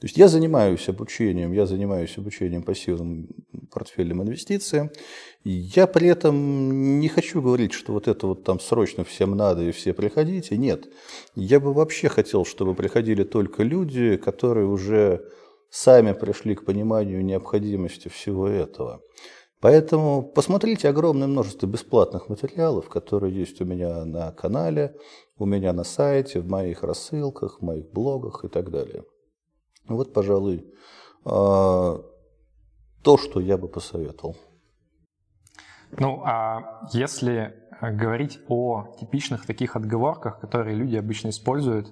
То есть я занимаюсь обучением, я занимаюсь обучением пассивным портфельным инвестициям. Я при этом не хочу говорить, что вот это вот там срочно всем надо и все приходите. Нет. Я бы вообще хотел, чтобы приходили только люди, которые уже сами пришли к пониманию необходимости всего этого. Поэтому посмотрите огромное множество бесплатных материалов, которые есть у меня на канале, у меня на сайте, в моих рассылках, в моих блогах и так далее. Вот, пожалуй, а, то, что я бы посоветовал. Ну, а если говорить о типичных таких отговорках, которые люди обычно используют,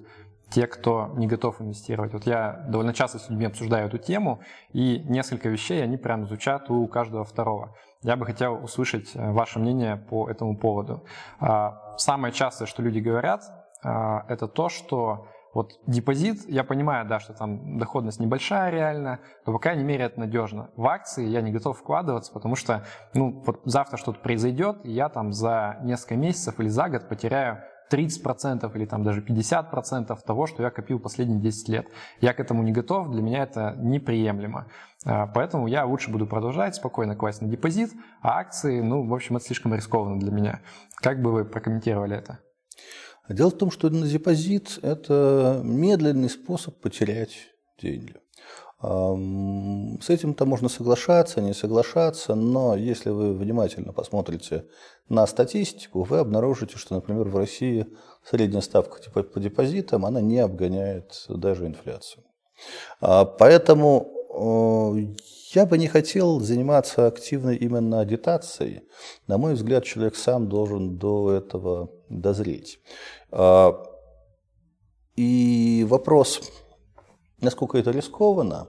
те, кто не готов инвестировать. Вот я довольно часто с людьми обсуждаю эту тему, и несколько вещей они прям звучат у каждого второго. Я бы хотел услышать э, ваше мнение по этому поводу. А, самое частое, что люди говорят, а, это то, что вот депозит, я понимаю, да, что там доходность небольшая реально, но по крайней мере это надежно. В акции я не готов вкладываться, потому что, ну, вот завтра что-то произойдет, и я там за несколько месяцев или за год потеряю 30% или там даже 50% того, что я копил последние 10 лет. Я к этому не готов, для меня это неприемлемо. А, поэтому я лучше буду продолжать спокойно класть на депозит, а акции, ну, в общем, это слишком рискованно для меня. Как бы вы прокомментировали это? Дело в том, что на депозит – это медленный способ потерять деньги. С этим-то можно соглашаться, не соглашаться, но если вы внимательно посмотрите на статистику, вы обнаружите, что, например, в России средняя ставка по депозитам, она не обгоняет даже инфляцию. А, поэтому я бы не хотел заниматься активно именно агитацией. На мой взгляд, человек сам должен до этого дозреть. А, и вопрос, насколько это рискованно,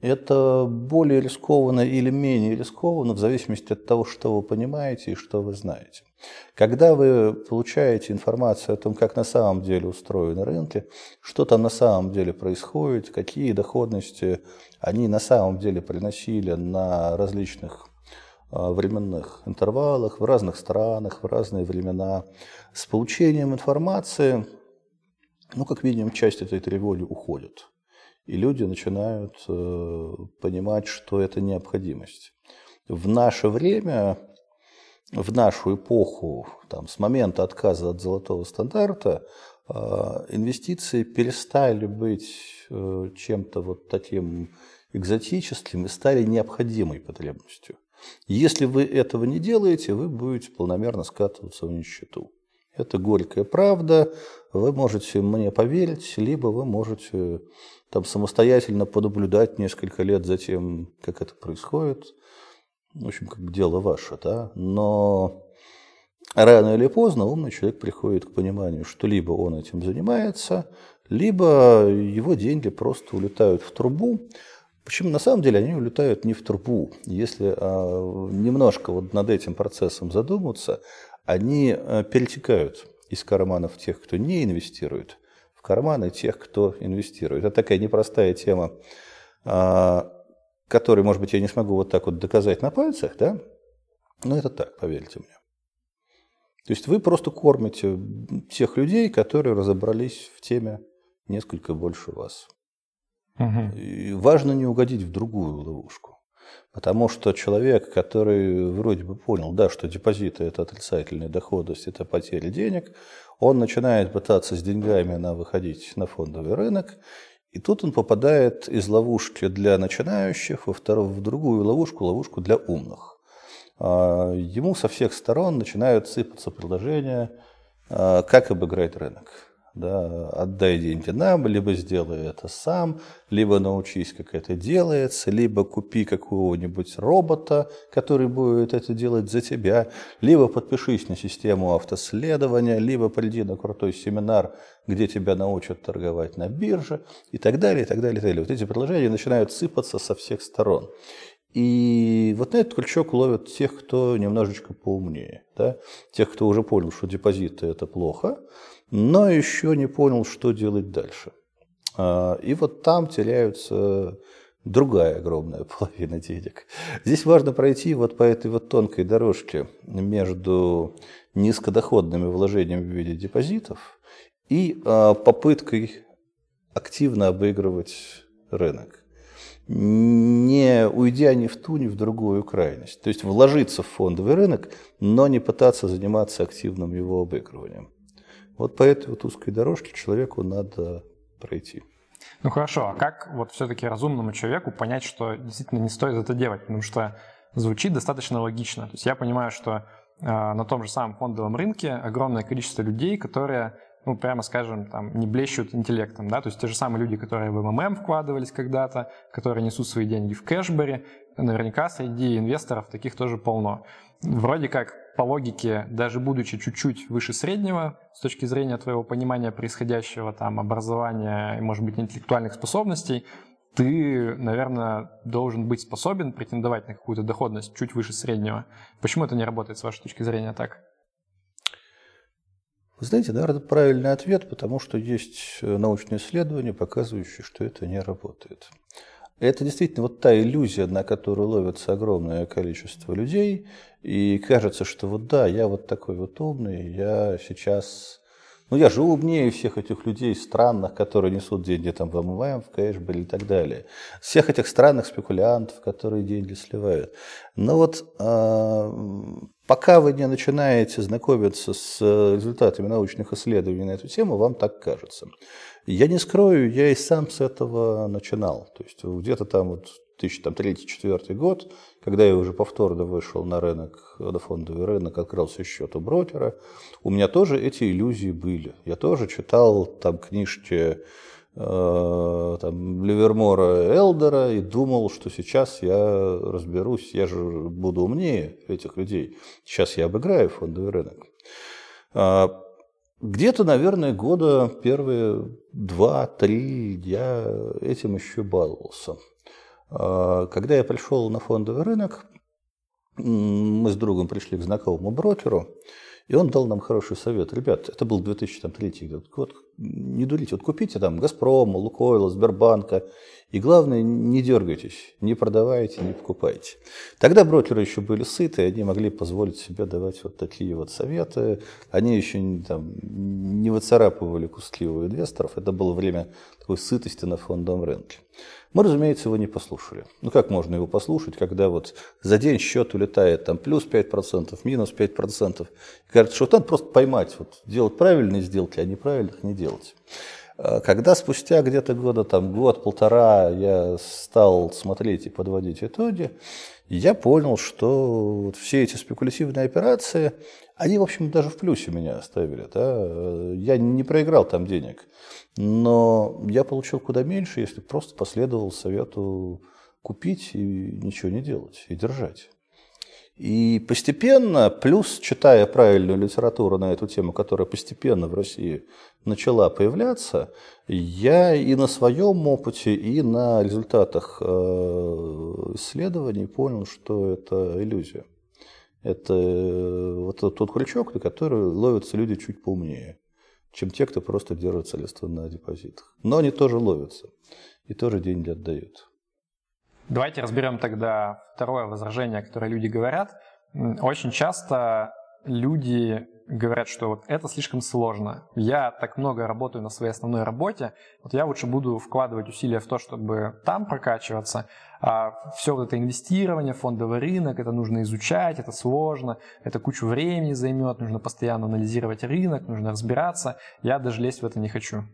это более рискованно или менее рискованно в зависимости от того, что вы понимаете и что вы знаете. Когда вы получаете информацию о том, как на самом деле устроены рынки, что там на самом деле происходит, какие доходности они на самом деле приносили на различных временных интервалах, в разных странах, в разные времена, с получением информации, ну, как минимум, часть этой тревоги уходит. И люди начинают э, понимать, что это необходимость. В наше время, в нашу эпоху, там, с момента отказа от золотого стандарта, э, инвестиции перестали быть э, чем-то вот таким экзотическим и стали необходимой потребностью. Если вы этого не делаете, вы будете полномерно скатываться в нищету. Это горькая правда. Вы можете мне поверить, либо вы можете там самостоятельно понаблюдать несколько лет за тем, как это происходит. В общем, как дело ваше, да. Но рано или поздно умный человек приходит к пониманию, что либо он этим занимается, либо его деньги просто улетают в трубу. Почему на самом деле они улетают не в трубу. Если а, немножко вот над этим процессом задуматься, они а, перетекают из карманов тех, кто не инвестирует, в карманы тех, кто инвестирует. Это такая непростая тема, а, которую, может быть, я не смогу вот так вот доказать на пальцах, да? Но это так, поверьте мне. То есть вы просто кормите тех людей, которые разобрались в теме несколько больше вас. Угу. Важно не угодить в другую ловушку. Потому что человек, который вроде бы понял, да, что депозиты – это отрицательная доходность, это потеря денег, он начинает пытаться с деньгами на выходить на фондовый рынок, и тут он попадает из ловушки для начинающих во вторую, в другую ловушку, ловушку для умных. А, ему со всех сторон начинают сыпаться предложения, а, как обыграть рынок да, отдай деньги нам, либо сделай это сам, либо научись, как это делается, либо купи какого-нибудь робота, который будет это делать за тебя, либо подпишись на систему автоследования, либо приди на крутой семинар, где тебя научат торговать на бирже и так далее, и так далее, и так далее. Вот эти предложения начинают сыпаться со всех сторон. И вот на этот крючок ловят тех, кто немножечко поумнее. Да? Тех, кто уже понял, что депозиты – это плохо, но еще не понял, что делать дальше. А, и вот там теряются другая огромная половина денег. Здесь важно пройти вот по этой вот тонкой дорожке между низкодоходными вложениями в виде депозитов и а, попыткой активно обыгрывать рынок не уйдя ни в ту, ни в другую крайность. То есть вложиться в фондовый рынок, но не пытаться заниматься активным его обыгрыванием. Вот по этой вот узкой дорожке человеку надо пройти. Ну хорошо, а как вот все-таки разумному человеку понять, что действительно не стоит это делать? Потому что звучит достаточно логично. То есть я понимаю, что э, на том же самом фондовом рынке огромное количество людей, которые ну, прямо скажем, там, не блещут интеллектом, да, то есть те же самые люди, которые в МММ вкладывались когда-то, которые несут свои деньги в кэшбэре, наверняка среди инвесторов таких тоже полно. Вроде как, по логике, даже будучи чуть-чуть выше среднего, с точки зрения твоего понимания происходящего, там, образования и, может быть, интеллектуальных способностей, ты, наверное, должен быть способен претендовать на какую-то доходность чуть выше среднего. Почему это не работает с вашей точки зрения так? Вы знаете, наверное, правильный ответ, потому что есть э, научные исследования, показывающие, что это не работает. Это действительно вот та иллюзия, на которую ловится огромное количество людей, и кажется, что вот да, я вот такой вот умный, я сейчас... Ну, я же умнее всех этих людей странных, которые несут деньги там в МВМ, в кэшбэк и так далее. Всех этих странных спекулянтов, которые деньги сливают. Но вот а, Пока вы не начинаете знакомиться с э, результатами научных исследований на эту тему, вам так кажется. Я не скрою, я и сам с этого начинал. То есть где-то там вот 2003-2004 год, когда я уже повторно вышел на рынок, на фондовый рынок, открылся счет у брокера, у меня тоже эти иллюзии были. Я тоже читал там книжки Э, там, Ливермора Элдера и думал, что сейчас я разберусь, я же буду умнее этих людей. Сейчас я обыграю фондовый рынок. А, где-то, наверное, года первые два-три я этим еще баловался. А, когда я пришел на фондовый рынок, мы с другом пришли к знакомому брокеру, и он дал нам хороший совет. Ребят, это был 2003 год. Не дурите, вот купите там Газпрома, Лукойла, Сбербанка. И главное, не дергайтесь, не продавайте, не покупайте. Тогда брокеры еще были сыты, они могли позволить себе давать вот такие вот советы. Они еще там, не выцарапывали кустливых инвесторов. Это было время такой сытости на фондовом рынке. Мы, разумеется, его не послушали. Ну, как можно его послушать, когда вот за день счет улетает там плюс 5%, минус 5%. И кажется, что надо просто поймать, вот, делать правильные сделки, а неправильных не делать. А когда спустя где-то года, там, год-полтора я стал смотреть и подводить итоги, я понял, что вот все эти спекулятивные операции, они, в общем, даже в плюсе меня оставили. Да? Я не проиграл там денег. Но я получил куда меньше, если просто последовал совету купить и ничего не делать, и держать. И постепенно, плюс читая правильную литературу на эту тему, которая постепенно в России начала появляться, я и на своем опыте, и на результатах э, исследований понял, что это иллюзия. Это э, вот тот крючок, на который ловятся люди чуть поумнее чем те, кто просто держит средства на депозитах. Но они тоже ловятся и тоже деньги отдают. Давайте разберем тогда второе возражение, которое люди говорят. Очень часто люди говорят, что вот это слишком сложно. Я так много работаю на своей основной работе, вот я лучше буду вкладывать усилия в то, чтобы там прокачиваться, а все вот это инвестирование, фондовый рынок, это нужно изучать, это сложно, это кучу времени займет, нужно постоянно анализировать рынок, нужно разбираться. Я даже лезть в это не хочу.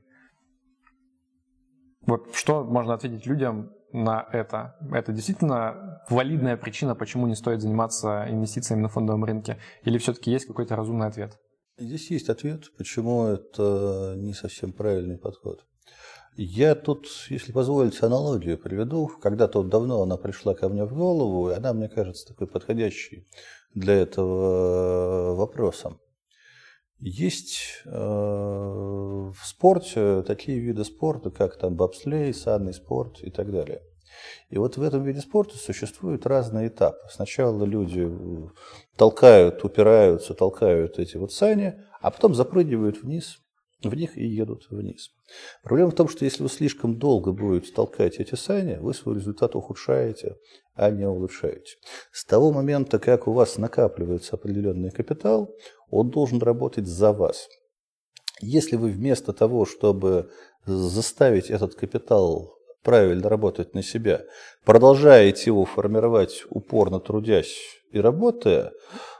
Вот что можно ответить людям на это? Это действительно валидная причина, почему не стоит заниматься инвестициями на фондовом рынке? Или все-таки есть какой-то разумный ответ? Здесь есть ответ, почему это не совсем правильный подход. Я тут, если позволите, аналогию приведу. Когда-то давно она пришла ко мне в голову, и она, мне кажется, такой подходящей для этого вопроса. Есть э, в спорте такие виды спорта, как там бобслей, санный спорт и так далее. И вот в этом виде спорта существуют разные этапы. Сначала люди толкают, упираются, толкают эти вот сани, а потом запрыгивают вниз, в них и едут вниз. Проблема в том, что если вы слишком долго будете толкать эти сани, вы свой результат ухудшаете, а не улучшаете. С того момента, как у вас накапливается определенный капитал, он должен работать за вас. Если вы вместо того, чтобы заставить этот капитал правильно работать на себя, продолжаете его формировать упорно трудясь и работая,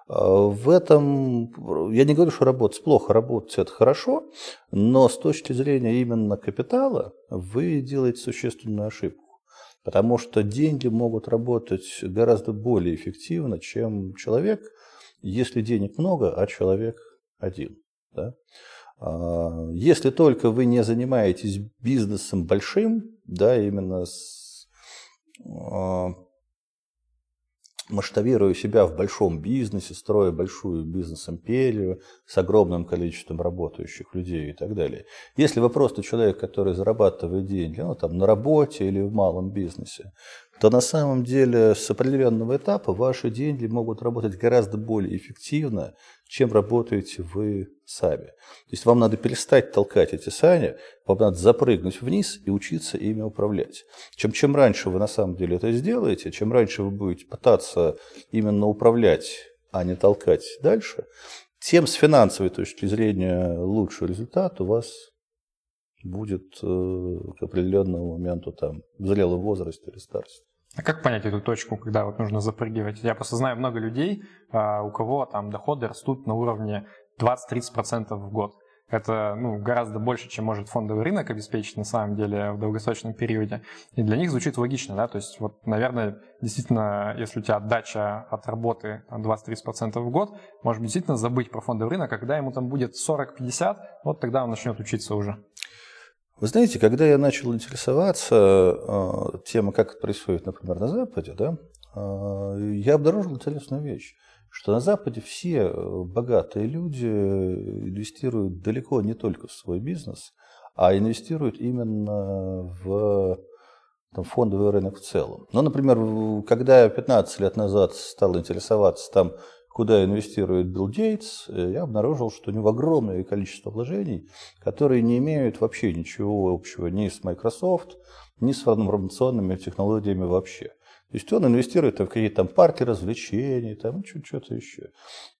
в этом, я не говорю, что работать плохо, работать это хорошо, но с точки зрения именно капитала вы делаете существенную ошибку. Потому что деньги могут работать гораздо более эффективно, чем человек, если денег много, а человек один. Да? А, если только вы не занимаетесь бизнесом большим, да, именно с а, масштабируя себя в большом бизнесе, строя большую бизнес-империю с огромным количеством работающих людей и так далее. Если вы просто человек, который зарабатывает деньги ну, там, на работе или в малом бизнесе, то на самом деле с определенного этапа ваши деньги могут работать гораздо более эффективно, чем работаете вы сами. То есть вам надо перестать толкать эти сани, вам надо запрыгнуть вниз и учиться ими управлять. Чем, чем раньше вы на самом деле это сделаете, чем раньше вы будете пытаться именно управлять, а не толкать дальше, тем с финансовой точки зрения лучший результат у вас будет э, к определенному моменту там, в зрелом возрасте или старости. А как понять эту точку, когда вот нужно запрыгивать? Я просто знаю много людей, а, у кого там доходы растут на уровне 20-30% в год. Это ну, гораздо больше, чем может фондовый рынок обеспечить на самом деле в долгосрочном периоде. И для них звучит логично, да, то есть вот, наверное, действительно, если у тебя отдача от работы 20-30% в год, может действительно забыть про фондовый рынок, а когда ему там будет 40-50, вот тогда он начнет учиться уже. Вы знаете, когда я начал интересоваться э, тем, как это происходит, например, на Западе, да, э, я обнаружил интересную вещь, что на Западе все э, богатые люди инвестируют далеко не только в свой бизнес, а инвестируют именно в там, фондовый рынок в целом. Ну, например, когда я 15 лет назад стал интересоваться там, куда инвестирует Билл Гейтс, э, я обнаружил, что у него огромное количество вложений, которые не имеют вообще ничего общего ни с Microsoft, ни с информационными технологиями вообще. То есть он инвестирует в какие-то там парки развлечений, там что-то еще.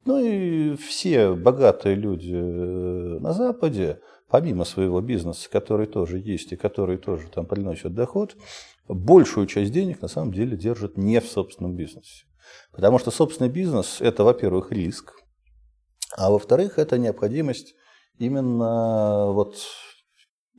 Ну и все богатые люди э, на Западе, помимо своего бизнеса, который тоже есть и который тоже там приносит доход, большую часть денег на самом деле держат не в собственном бизнесе. Потому что собственный бизнес – это, во-первых, риск, а во-вторых, это необходимость именно вот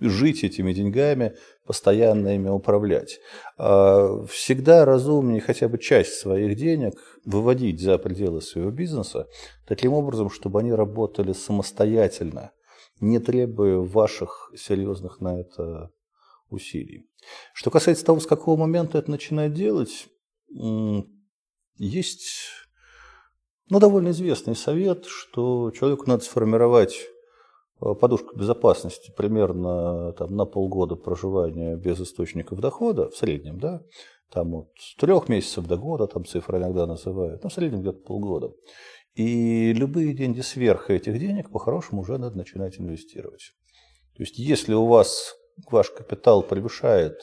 жить этими деньгами, постоянно ими управлять. А всегда разумнее хотя бы часть своих денег выводить за пределы своего бизнеса, таким образом, чтобы они работали самостоятельно, не требуя ваших серьезных на это усилий. Что касается того, с какого момента это начинает делать, есть ну, довольно известный совет, что человеку надо сформировать э, подушку безопасности примерно там, на полгода проживания без источников дохода, в среднем, да, там от трех месяцев до года, там цифры иногда называют, ну, в среднем где-то полгода. И любые деньги сверх этих денег, по-хорошему, уже надо начинать инвестировать. То есть, если у вас ваш капитал превышает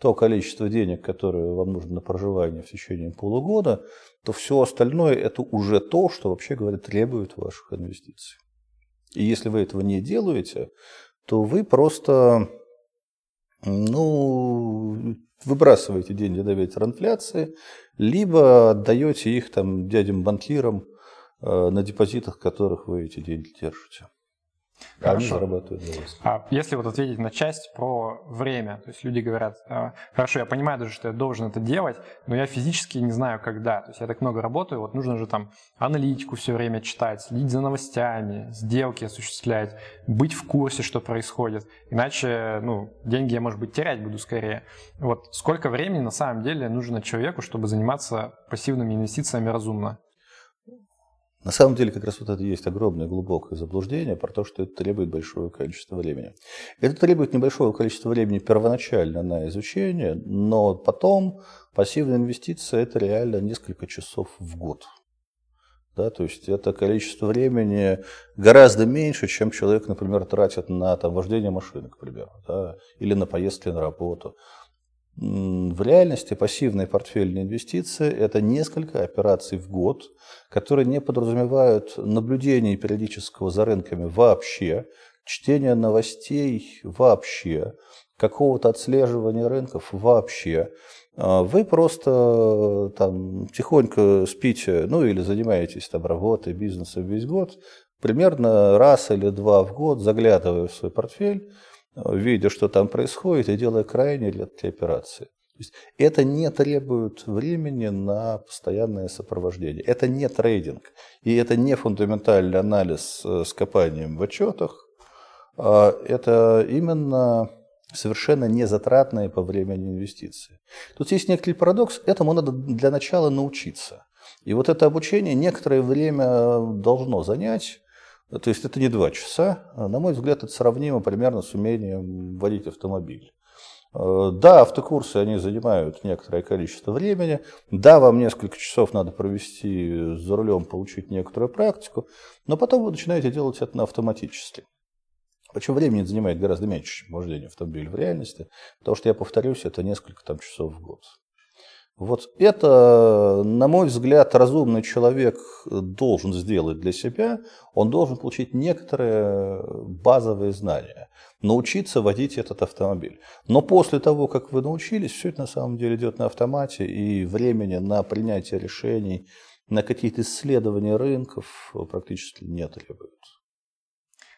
то количество денег, которое вам нужно на проживание в течение полугода, то все остальное это уже то, что, вообще говоря, требует ваших инвестиций. И если вы этого не делаете, то вы просто ну, выбрасываете деньги до ветра инфляции, либо отдаете их там дядям-банкирам э, на депозитах, которых вы эти деньги держите. Хорошо. Они зарабатывают за вас. А если вот ответить на часть про время, то есть люди говорят, «А, хорошо, я понимаю даже, что я должен это делать, но я физически не знаю, когда. То есть я так много работаю, вот нужно же там аналитику все время читать, следить за новостями, сделки осуществлять, быть в курсе, что происходит. Иначе, ну, деньги я, может быть, терять буду скорее. Вот сколько времени на самом деле нужно человеку, чтобы заниматься пассивными инвестициями разумно? На самом деле, как раз вот это есть огромное глубокое заблуждение про то, что это требует большого количества времени. Это требует небольшого количества времени первоначально на изучение, но потом пассивная инвестиция – это реально несколько часов в год. Да, то есть это количество времени гораздо меньше, чем человек, например, тратит на там, вождение машины, к примеру, да, или на поездки на работу. В реальности пассивные портфельные инвестиции – это несколько операций в год, которые не подразумевают наблюдение периодического за рынками вообще, чтение новостей вообще, какого-то отслеживания рынков вообще. А вы просто там тихонько спите, ну или занимаетесь там работой, бизнесом весь год, примерно раз или два в год заглядывая в свой портфель, видя, что там происходит, и делая крайне редкие операции. То есть это не требует времени на постоянное сопровождение. Это не трейдинг. И это не фундаментальный анализ э, с копанием в отчетах. А это именно совершенно незатратные по времени инвестиции. Тут есть некоторый парадокс. Этому надо для начала научиться. И вот это обучение некоторое время должно занять. То есть это не два часа. На мой взгляд, это сравнимо примерно с умением водить автомобиль. Э, да, автокурсы, они занимают некоторое количество времени. Да, вам несколько часов надо провести за рулем, получить некоторую практику, но потом вы начинаете делать это автоматически. Причем времени занимает гораздо меньше, чем вождение автомобиля в реальности, потому что, я повторюсь, это несколько там, часов в год. Вот это, на мой взгляд, разумный человек должен сделать для себя. Он должен получить некоторые базовые знания, научиться водить этот автомобиль. Но после того, как вы научились, все это на самом деле идет на автомате, и времени на принятие решений, на какие-то исследования рынков практически не требуется.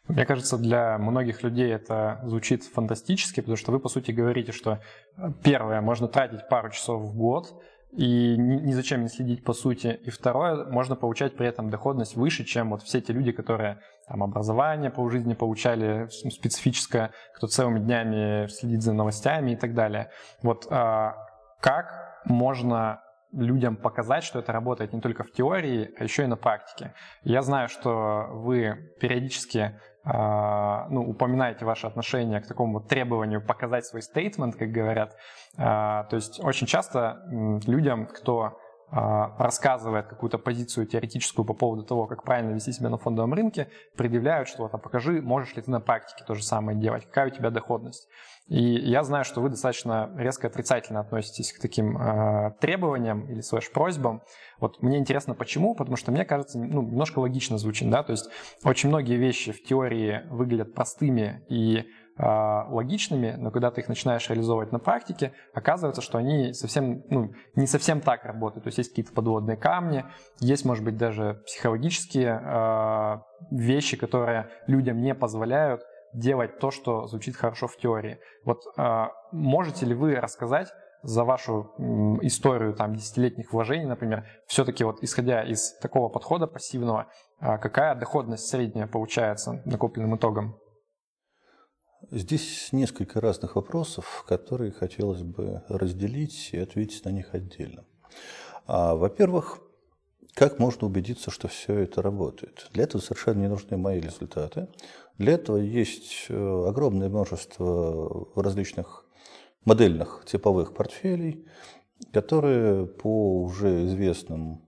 Мне кажется, для многих людей это звучит фантастически, потому что вы, по сути, говорите, что э, первое, можно тратить пару часов в год, и ни зачем не следить по сути. И второе, можно получать при этом доходность выше, чем вот все те люди, которые там образование по жизни получали специфическое, кто целыми днями следит за новостями и так далее. Вот а, как можно людям показать, что это работает не только в теории, а еще и на практике. Я знаю, что вы периодически ну, упоминаете ваше отношение к такому требованию показать свой стейтмент, как говорят. А, то есть очень часто людям, кто а, рассказывает какую-то позицию теоретическую по поводу того, как правильно вести себя на фондовом рынке, предъявляют что-то, покажи, можешь ли ты на практике то же самое делать, какая у тебя доходность. И я знаю, что вы достаточно резко отрицательно относитесь к таким э, требованиям или слэш-просьбам. Вот мне интересно, почему, потому что мне кажется, ну, немножко логично звучит, да, то есть очень многие вещи в теории выглядят простыми и а, логичными, но когда ты их начинаешь реализовывать на практике, оказывается, что они совсем, ну, не совсем так работают. То есть есть какие-то подводные камни, есть, может быть, даже психологические э, вещи, которые людям не позволяют делать то, что звучит хорошо в теории. Вот э, можете ли вы рассказать за вашу историю там десятилетних вложений, например, все-таки вот исходя из такого подхода пассивного, какая доходность средняя получается накопленным итогом? Здесь несколько разных вопросов, которые хотелось бы разделить и ответить на них отдельно. А, во-первых, как можно убедиться, что все это работает? Для этого совершенно не нужны мои результаты. Для этого есть э, огромное множество различных модельных типовых портфелей, которые по уже известным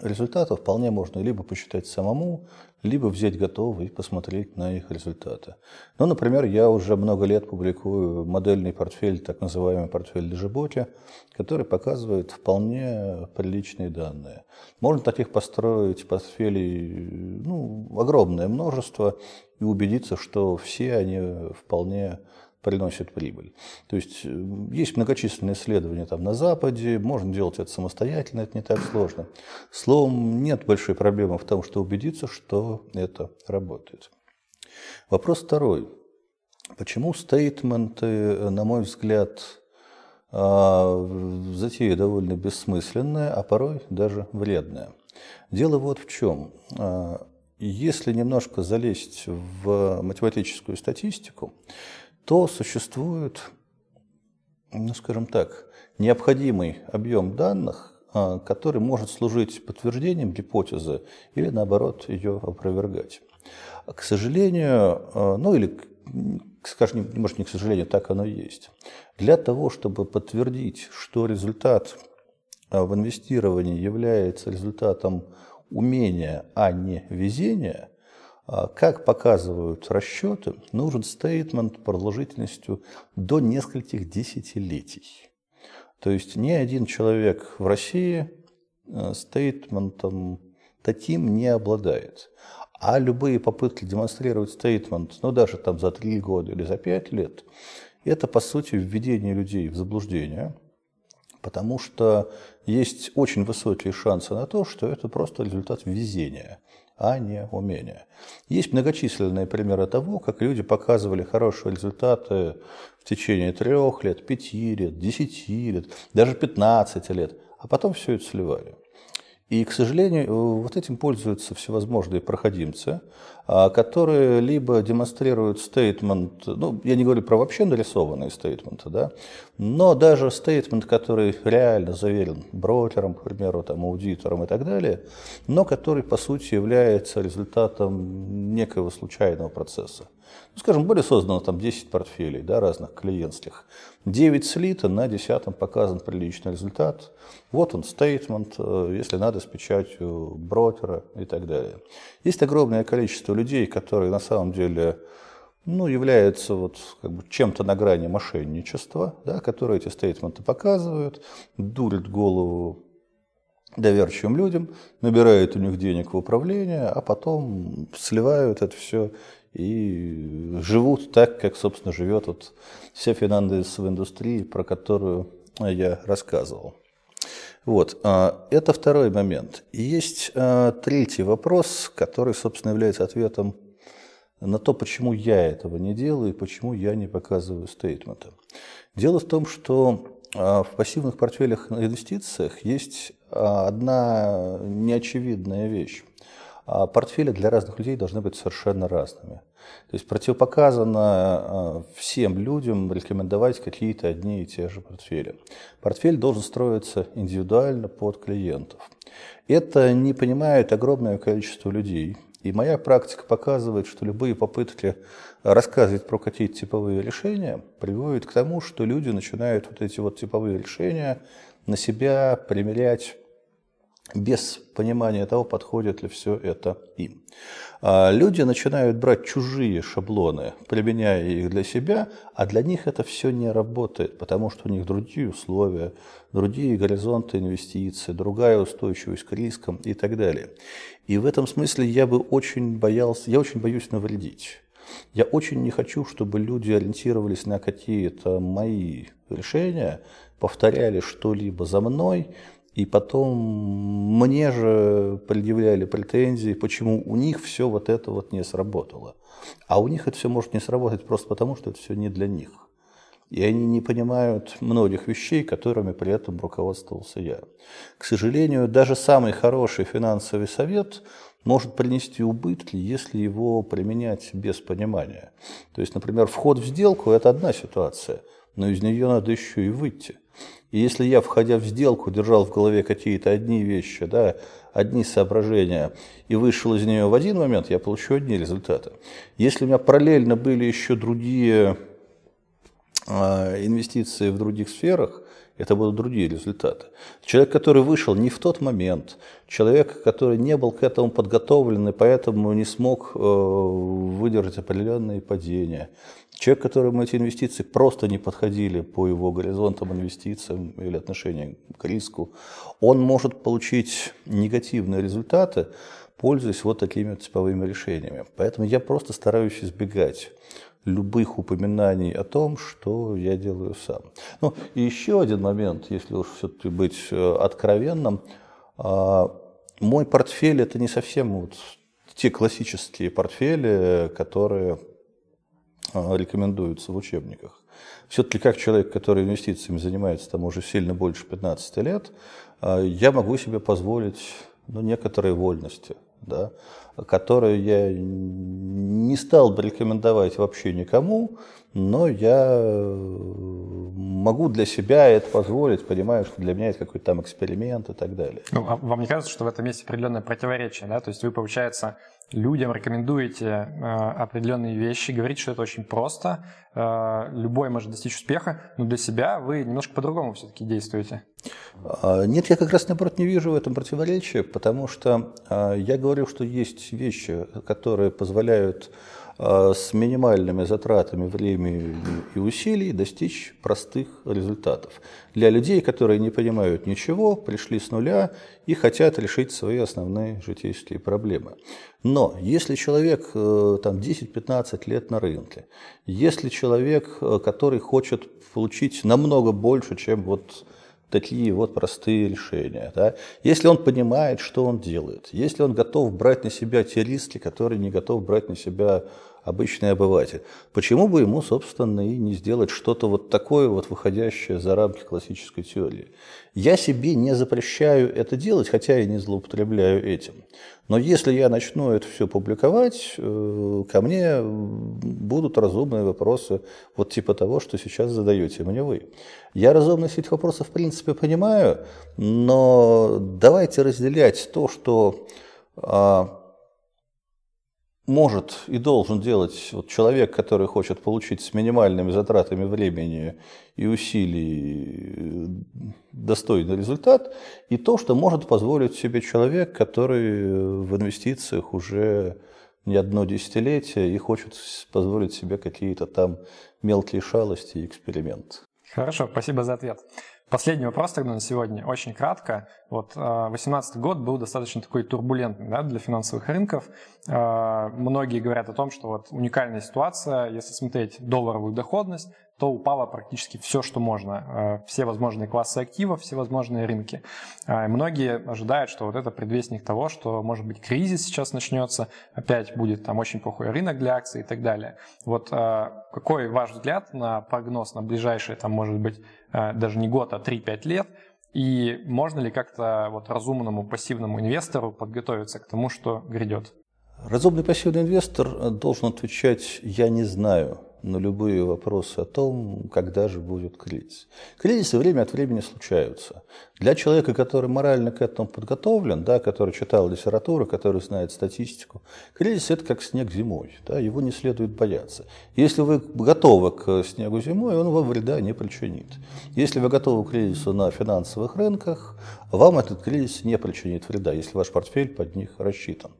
результатов вполне можно либо посчитать самому, либо взять готовый и посмотреть на их результаты. Ну, например, я уже много лет публикую модельный портфель, так называемый портфель Дежиботи, который показывает вполне приличные данные. Можно таких построить портфелей ну, огромное множество и убедиться, что все они вполне приносит прибыль. То есть э, есть многочисленные исследования там на Западе, можно делать это самостоятельно, это не так сложно. Словом, нет большой проблемы в том, что убедиться, что это работает. Вопрос второй. Почему стейтменты, на мой взгляд, а, затея довольно бессмысленная, а порой даже вредная? Дело вот в чем. А, если немножко залезть в математическую статистику, то существует, ну, скажем так, необходимый объем данных, а, который может служить подтверждением гипотезы или, наоборот, ее опровергать. К сожалению, а, ну или, скажем, может, не к сожалению, так оно и есть. Для того, чтобы подтвердить, что результат а, в инвестировании является результатом умения, а не везения, как показывают расчеты, нужен стейтмент продолжительностью до нескольких десятилетий. То есть ни один человек в России э, стейтментом таким не обладает. А любые попытки демонстрировать стейтмент, ну даже там за три года или за пять лет, это по сути введение людей в заблуждение, потому что есть очень высокие шансы на то, что это просто результат везения а не умения. Есть многочисленные примеры того, как люди показывали хорошие результаты в течение трех лет, пяти лет, десяти лет, даже пятнадцати лет, а потом все это сливали. И, к сожалению, вот этим пользуются всевозможные проходимцы, а, которые либо демонстрируют стейтмент, ну, я не говорю про вообще нарисованные стейтменты, да, но даже стейтмент, который реально заверен брокером, к примеру, там, аудитором и так далее, но который, по сути, является результатом некого случайного процесса. Ну, скажем, были созданы там 10 портфелей да, разных клиентских. 9 слито, на 10 показан приличный результат. Вот он, стейтмент, э, если надо, с печатью брокера и так далее. Есть огромное количество людей, которые на самом деле ну, являются вот как бы чем-то на грани мошенничества, да, которые эти стейтменты показывают, дурят голову доверчивым людям, набирают у них денег в управление, а потом сливают это все и живут так, как, собственно, живет вот вся финансовая индустрия, про которую я рассказывал. Вот, а, это второй момент. И есть а, третий вопрос, который, собственно, является ответом на то, почему я этого не делаю и почему я не показываю стейтменты. Дело в том, что а, в пассивных портфелях на инвестициях есть одна неочевидная вещь. Портфели для разных людей должны быть совершенно разными. То есть противопоказано всем людям рекомендовать какие-то одни и те же портфели. Портфель должен строиться индивидуально под клиентов. Это не понимает огромное количество людей. И моя практика показывает, что любые попытки рассказывать про какие-то типовые решения приводят к тому, что люди начинают вот эти вот типовые решения на себя примерять без понимания того, подходит ли все это им. А люди начинают брать чужие шаблоны, применяя их для себя, а для них это все не работает, потому что у них другие условия, другие горизонты инвестиций, другая устойчивость к рискам и так далее. И в этом смысле я бы очень боялся, я очень боюсь навредить. Я очень не хочу, чтобы люди ориентировались на какие-то мои решения, повторяли что-либо за мной, и потом мне же предъявляли претензии, почему у них все вот это вот не сработало. А у них это все может не сработать просто потому, что это все не для них. И они не понимают многих вещей, которыми при этом руководствовался я. К сожалению, даже самый хороший финансовый совет может принести убытки, если его применять без понимания. То есть, например, вход в сделку – это одна ситуация, но из нее надо еще и выйти – и если я, входя в сделку, держал в голове какие-то одни вещи, да, одни соображения, и вышел из нее в один момент, я получу одни результаты. Если у меня параллельно были еще другие э, инвестиции в других сферах, это будут другие результаты. Человек, который вышел не в тот момент, человек, который не был к этому подготовлен и поэтому не смог э, выдержать определенные падения, человек, которому эти инвестиции просто не подходили по его горизонтам инвестициям или отношению к риску, он может получить негативные результаты, пользуясь вот такими типовыми решениями. Поэтому я просто стараюсь избегать любых упоминаний о том, что я делаю сам. Ну, и еще один момент, если уж все-таки быть э, откровенным. А, мой портфель – это не совсем вот те классические портфели, которые а, рекомендуются в учебниках. Все-таки как человек, который инвестициями занимается там уже сильно больше 15 лет, а, я могу себе позволить ну, некоторые вольности да, которую я не стал бы рекомендовать вообще никому, но я могу для себя это позволить, понимаю, что для меня это какой-то там эксперимент и так далее. Ну, а вам не кажется, что в этом есть определенное противоречие, да? То есть вы, получается, людям рекомендуете э, определенные вещи, говорите, что это очень просто, э, любой может достичь успеха, но для себя вы немножко по-другому все-таки действуете. А, нет, я как раз наоборот не вижу в этом противоречия, потому что а, я говорю, что есть вещи, которые позволяют с минимальными затратами времени и усилий достичь простых результатов. Для людей, которые не понимают ничего, пришли с нуля и хотят решить свои основные житейские проблемы. Но если человек э, там 10-15 лет на рынке, если человек, э, который хочет получить намного больше, чем вот такие вот простые решения. Да? Если он понимает, что он делает, если он готов брать на себя те риски, которые не готов брать на себя обычный обыватель. Почему бы ему, собственно, и не сделать что-то вот такое, вот выходящее за рамки классической теории? Я себе не запрещаю это делать, хотя и не злоупотребляю этим. Но если я начну это все публиковать, э, ко мне будут разумные вопросы, вот типа того, что сейчас задаете мне вы. Я разумность этих вопросов в принципе понимаю, но давайте разделять то, что а, может и должен делать вот человек, который хочет получить с минимальными затратами времени и усилий э, достойный результат, и то, что может позволить себе человек, который в инвестициях уже не одно десятилетие и хочет позволить себе какие-то там мелкие шалости и эксперименты. Хорошо, спасибо за ответ. Последний вопрос тогда на сегодня, очень кратко. Вот 2018 год был достаточно такой турбулентный да, для финансовых рынков. Многие говорят о том, что вот уникальная ситуация, если смотреть долларовую доходность, то упало практически все, что можно. Все возможные классы активов, все возможные рынки. Многие ожидают, что вот это предвестник того, что может быть кризис сейчас начнется, опять будет там очень плохой рынок для акций и так далее. Вот какой ваш взгляд на прогноз на ближайшие, там может быть даже не год, а 3-5 лет, и можно ли как-то вот разумному пассивному инвестору подготовиться к тому, что грядет? Разумный пассивный инвестор должен отвечать «я не знаю», на любые вопросы о том, когда же будет кризис. Кризисы время от времени случаются. Для человека, который морально к этому подготовлен, да, который читал литературу, который знает статистику, кризис – это как снег зимой, да, его не следует бояться. Если вы готовы к снегу зимой, он вам вреда не причинит. Если вы готовы к кризису на финансовых рынках, вам этот кризис не причинит вреда, если ваш портфель под них рассчитан.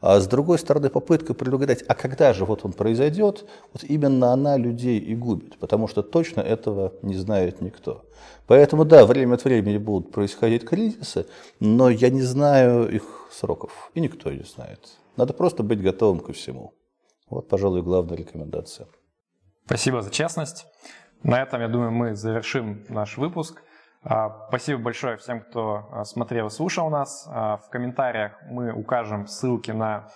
А с другой стороны, попытка предугадать, а когда же вот он произойдет, вот именно она людей и губит, потому что точно этого не знает никто. Поэтому да, время от времени будут происходить кризисы, но я не знаю их сроков, и никто не знает. Надо просто быть готовым ко всему. Вот, пожалуй, главная рекомендация. Спасибо за честность. На этом, я думаю, мы завершим наш выпуск. А, спасибо большое всем, кто а, смотрел и слушал нас. А, в комментариях мы укажем ссылки на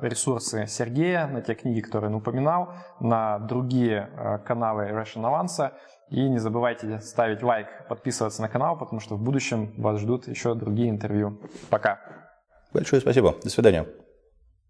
ресурсы Сергея, на те книги, которые он упоминал, на другие каналы Russian Avance. И не забывайте ставить лайк, подписываться на канал, потому что в будущем вас ждут еще другие интервью. Пока. Большое спасибо. До свидания.